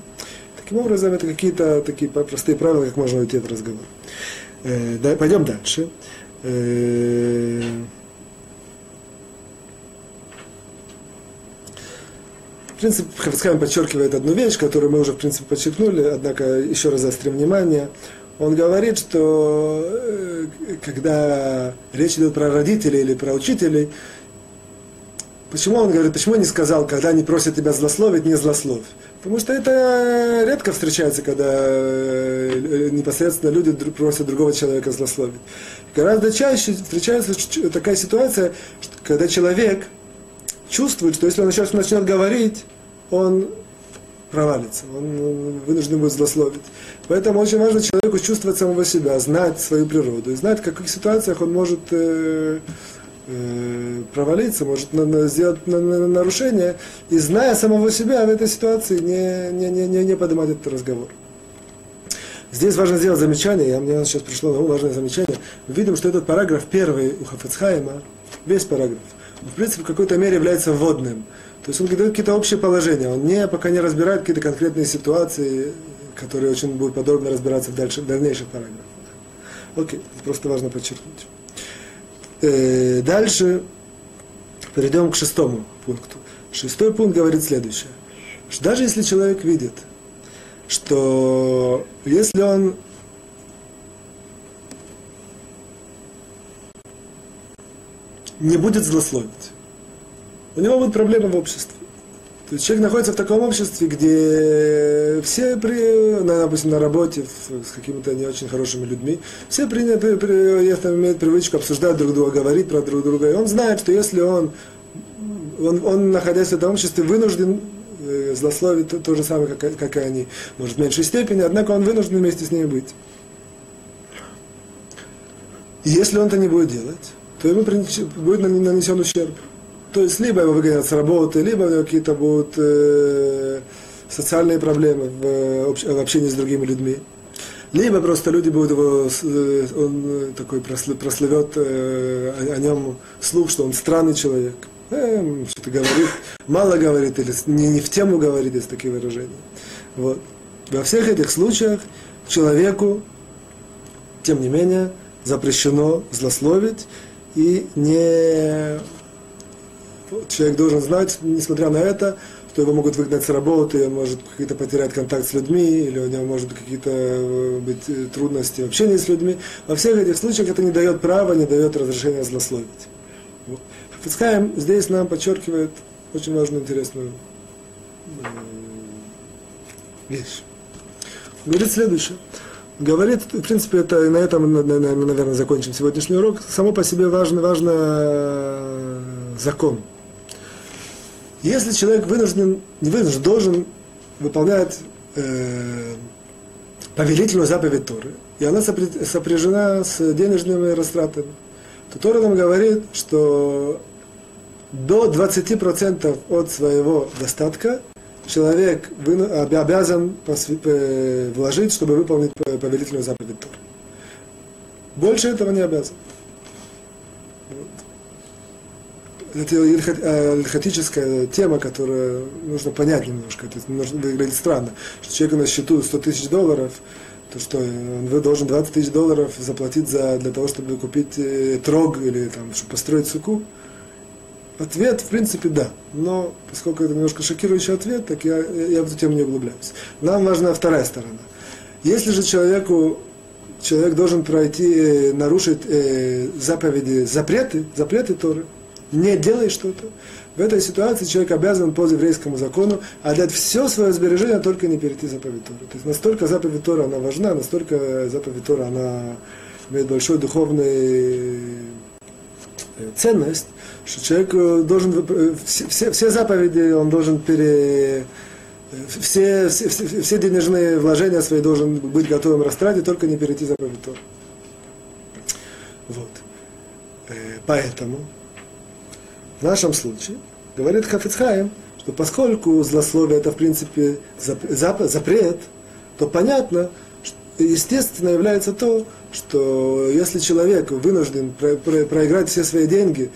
Таким образом, это какие-то такие простые правила, как можно уйти от разговора. Э, да, пойдем дальше. Э, принципе, Хафицхайм подчеркивает одну вещь, которую мы уже, в принципе, подчеркнули, однако еще раз заострим внимание. Он говорит, что э, когда речь идет про родителей или про учителей, почему он говорит, почему не сказал, когда они просят тебя злословить, не злословь? Потому что это редко встречается, когда э, непосредственно люди просят другого человека злословить. Гораздо чаще встречается такая ситуация, когда человек чувствует, что если он сейчас начнет говорить, он провалится, он вынужден будет злословить. Поэтому очень важно человеку чувствовать самого себя, знать свою природу, и знать, в каких ситуациях он может э, э, провалиться, может на, на, сделать на, на, нарушение, и зная самого себя в этой ситуации, не, не, не, не, не поднимать этот разговор. Здесь важно сделать замечание, я, мне сейчас пришло важное замечание. Видим, что этот параграф первый у Хафацхайма, весь параграф, в принципе, в какой-то мере является вводным. То есть он дает какие-то общие положения, он не, пока не разбирает какие-то конкретные ситуации, которые очень будут подробно разбираться в, дальше, в дальнейших параграфах. Окей, просто важно подчеркнуть. Э, дальше перейдем к шестому пункту. Шестой пункт говорит следующее. Что даже если человек видит, что если он не будет злословить. У него будут проблемы в обществе. То есть человек находится в таком обществе, где все, при, на, допустим, на работе с какими-то не очень хорошими людьми, все приняты, при, если имеют привычку обсуждать друг друга, говорить про друг друга. И он знает, что если он, он, он находясь в этом обществе, вынужден э, злословить то, то же самое, как, как и они, может, в меньшей степени, однако он вынужден вместе с ними быть. И если он это не будет делать, то ему будет нанесен ущерб. То есть либо его выгонят с работы, либо у него какие-то будут э, социальные проблемы в, в общении с другими людьми. Либо просто люди будут его, э, он э, такой прослывет э, о, нем слух, что он странный человек. Э, что-то говорит, мало говорит, или не, не в тему говорит, есть такие выражения. Вот. Во всех этих случаях человеку, тем не менее, запрещено злословить и не... Человек должен знать, несмотря на это, что его могут выгнать с работы, он может какие-то потерять контакт с людьми, или у него может какие-то э, быть э, трудности в общении с людьми. Во всех этих случаях это не дает права, не дает разрешения злословить. Вот. Хафицхайм здесь нам подчеркивает очень важную, интересную э, вещь. Говорит следующее. Говорит, в принципе, это на этом мы, наверное, закончим сегодняшний урок. Само по себе важный, важный закон – если человек вынужден, не вынужден, должен выполнять э, повелительную заповедь Торы, и она сопряжена с денежными растратами, то Тора нам говорит, что до 20% от своего достатка человек обязан вложить, чтобы выполнить повелительную заповедь Торы. Больше этого не обязан. это ильхатическая тема, которую нужно понять немножко. Это выглядит странно, что человеку на счету 100 тысяч долларов, то что он должен 20 тысяч долларов заплатить за, для того, чтобы купить э, трог или там, чтобы построить суку. Ответ, в принципе, да. Но поскольку это немножко шокирующий ответ, так я, я в эту тему не углубляюсь. Нам важна вторая сторона. Если же человеку человек должен пройти, э, нарушить э, заповеди, запреты, запреты Торы, не делай что-то, в этой ситуации человек обязан по еврейскому закону отдать все свое сбережение, только не перейти заповедь Тора. То есть настолько заповедь Тора она важна, настолько заповедь Тора она имеет большую духовную э, ценность, что человек э, должен, э, все, все заповеди он должен пере, все, все, все денежные вложения свои должен быть готовым растратить, только не перейти заповедь Тора. Вот. Поэтому в нашем случае, говорит Хафицхайм, что поскольку злословие это в принципе запрет, то понятно, естественно является то, что если человек вынужден проиграть все свои деньги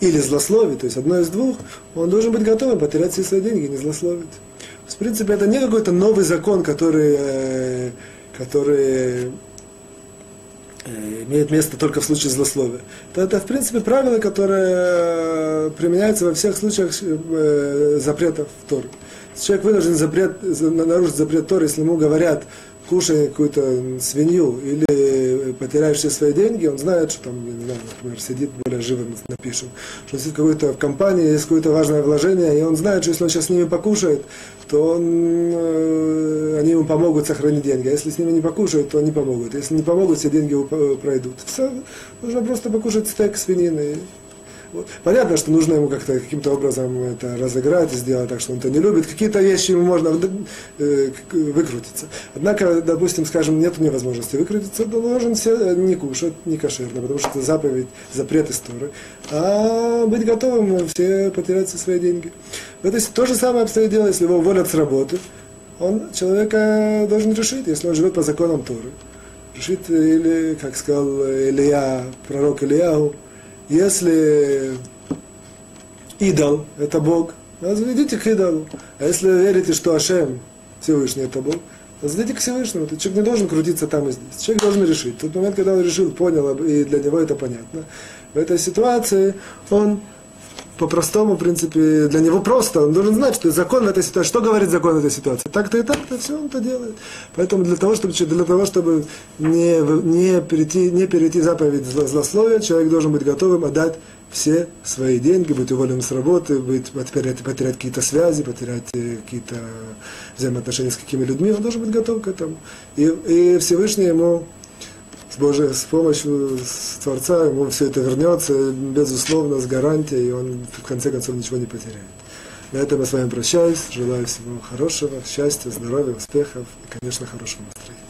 или злословить, то есть одно из двух, он должен быть готовым потерять все свои деньги не злословить. В принципе, это не какой-то новый закон, который, э, который Э, имеет место только в случае злословия, то это, в принципе, правило, которое применяется во всех случаях э, запретов Торы. Человек вынужден запрет, нарушить запрет Торы, если ему говорят, кушай какую-то свинью или потеряешь все свои деньги, он знает, что там, не знаю, например, сидит более живым, напишем, что сидит какой-то в компании, есть какое-то важное вложение, и он знает, что если он сейчас с ними покушает, то он, э, они ему помогут сохранить деньги. А если с ними не покушают, то они помогут. Если не помогут, все деньги пройдут. Все, нужно просто покушать стейк свинины, вот. Понятно, что нужно ему как-то каким-то образом это разыграть сделать так, что он это не любит. Какие-то вещи ему можно э, выкрутиться. Однако, допустим, скажем, нет невозможности выкрутиться, то должен все не кушать, не кошерно, потому что это заповедь, запрет истории. А быть готовым все потерять все свои деньги. То есть то же самое обстоит дело, если его уволят с работы, он человека должен решить, если он живет по законам Торы. Решит, или, как сказал Илья, пророк Ильяу, если идол – это Бог, идите к идолу. А если верите, что Ашем, Всевышний – это Бог, Зайдите к Всевышнему. Человек не должен крутиться там и здесь. Человек должен решить. Тот момент, когда он решил, понял, и для него это понятно. В этой ситуации он по-простому, в принципе, для него просто. Он должен знать, что закон в этой ситуации, что говорит закон в этой ситуации. Так-то и так-то, все он это делает. Поэтому для того, чтобы, для того, чтобы не, не, перейти, не перейти заповедь злословия, человек должен быть готовым отдать все свои деньги, быть уволенным с работы, быть, потерять, потерять какие-то связи, потерять э, какие-то взаимоотношения с какими людьми, он должен быть готов к этому. И, и Всевышний ему с Божьей с помощью Творца ему все это вернется, безусловно, с гарантией, и он в конце концов ничего не потеряет. На этом я с вами прощаюсь. Желаю всего хорошего, счастья, здоровья, успехов и, конечно, хорошего настроения.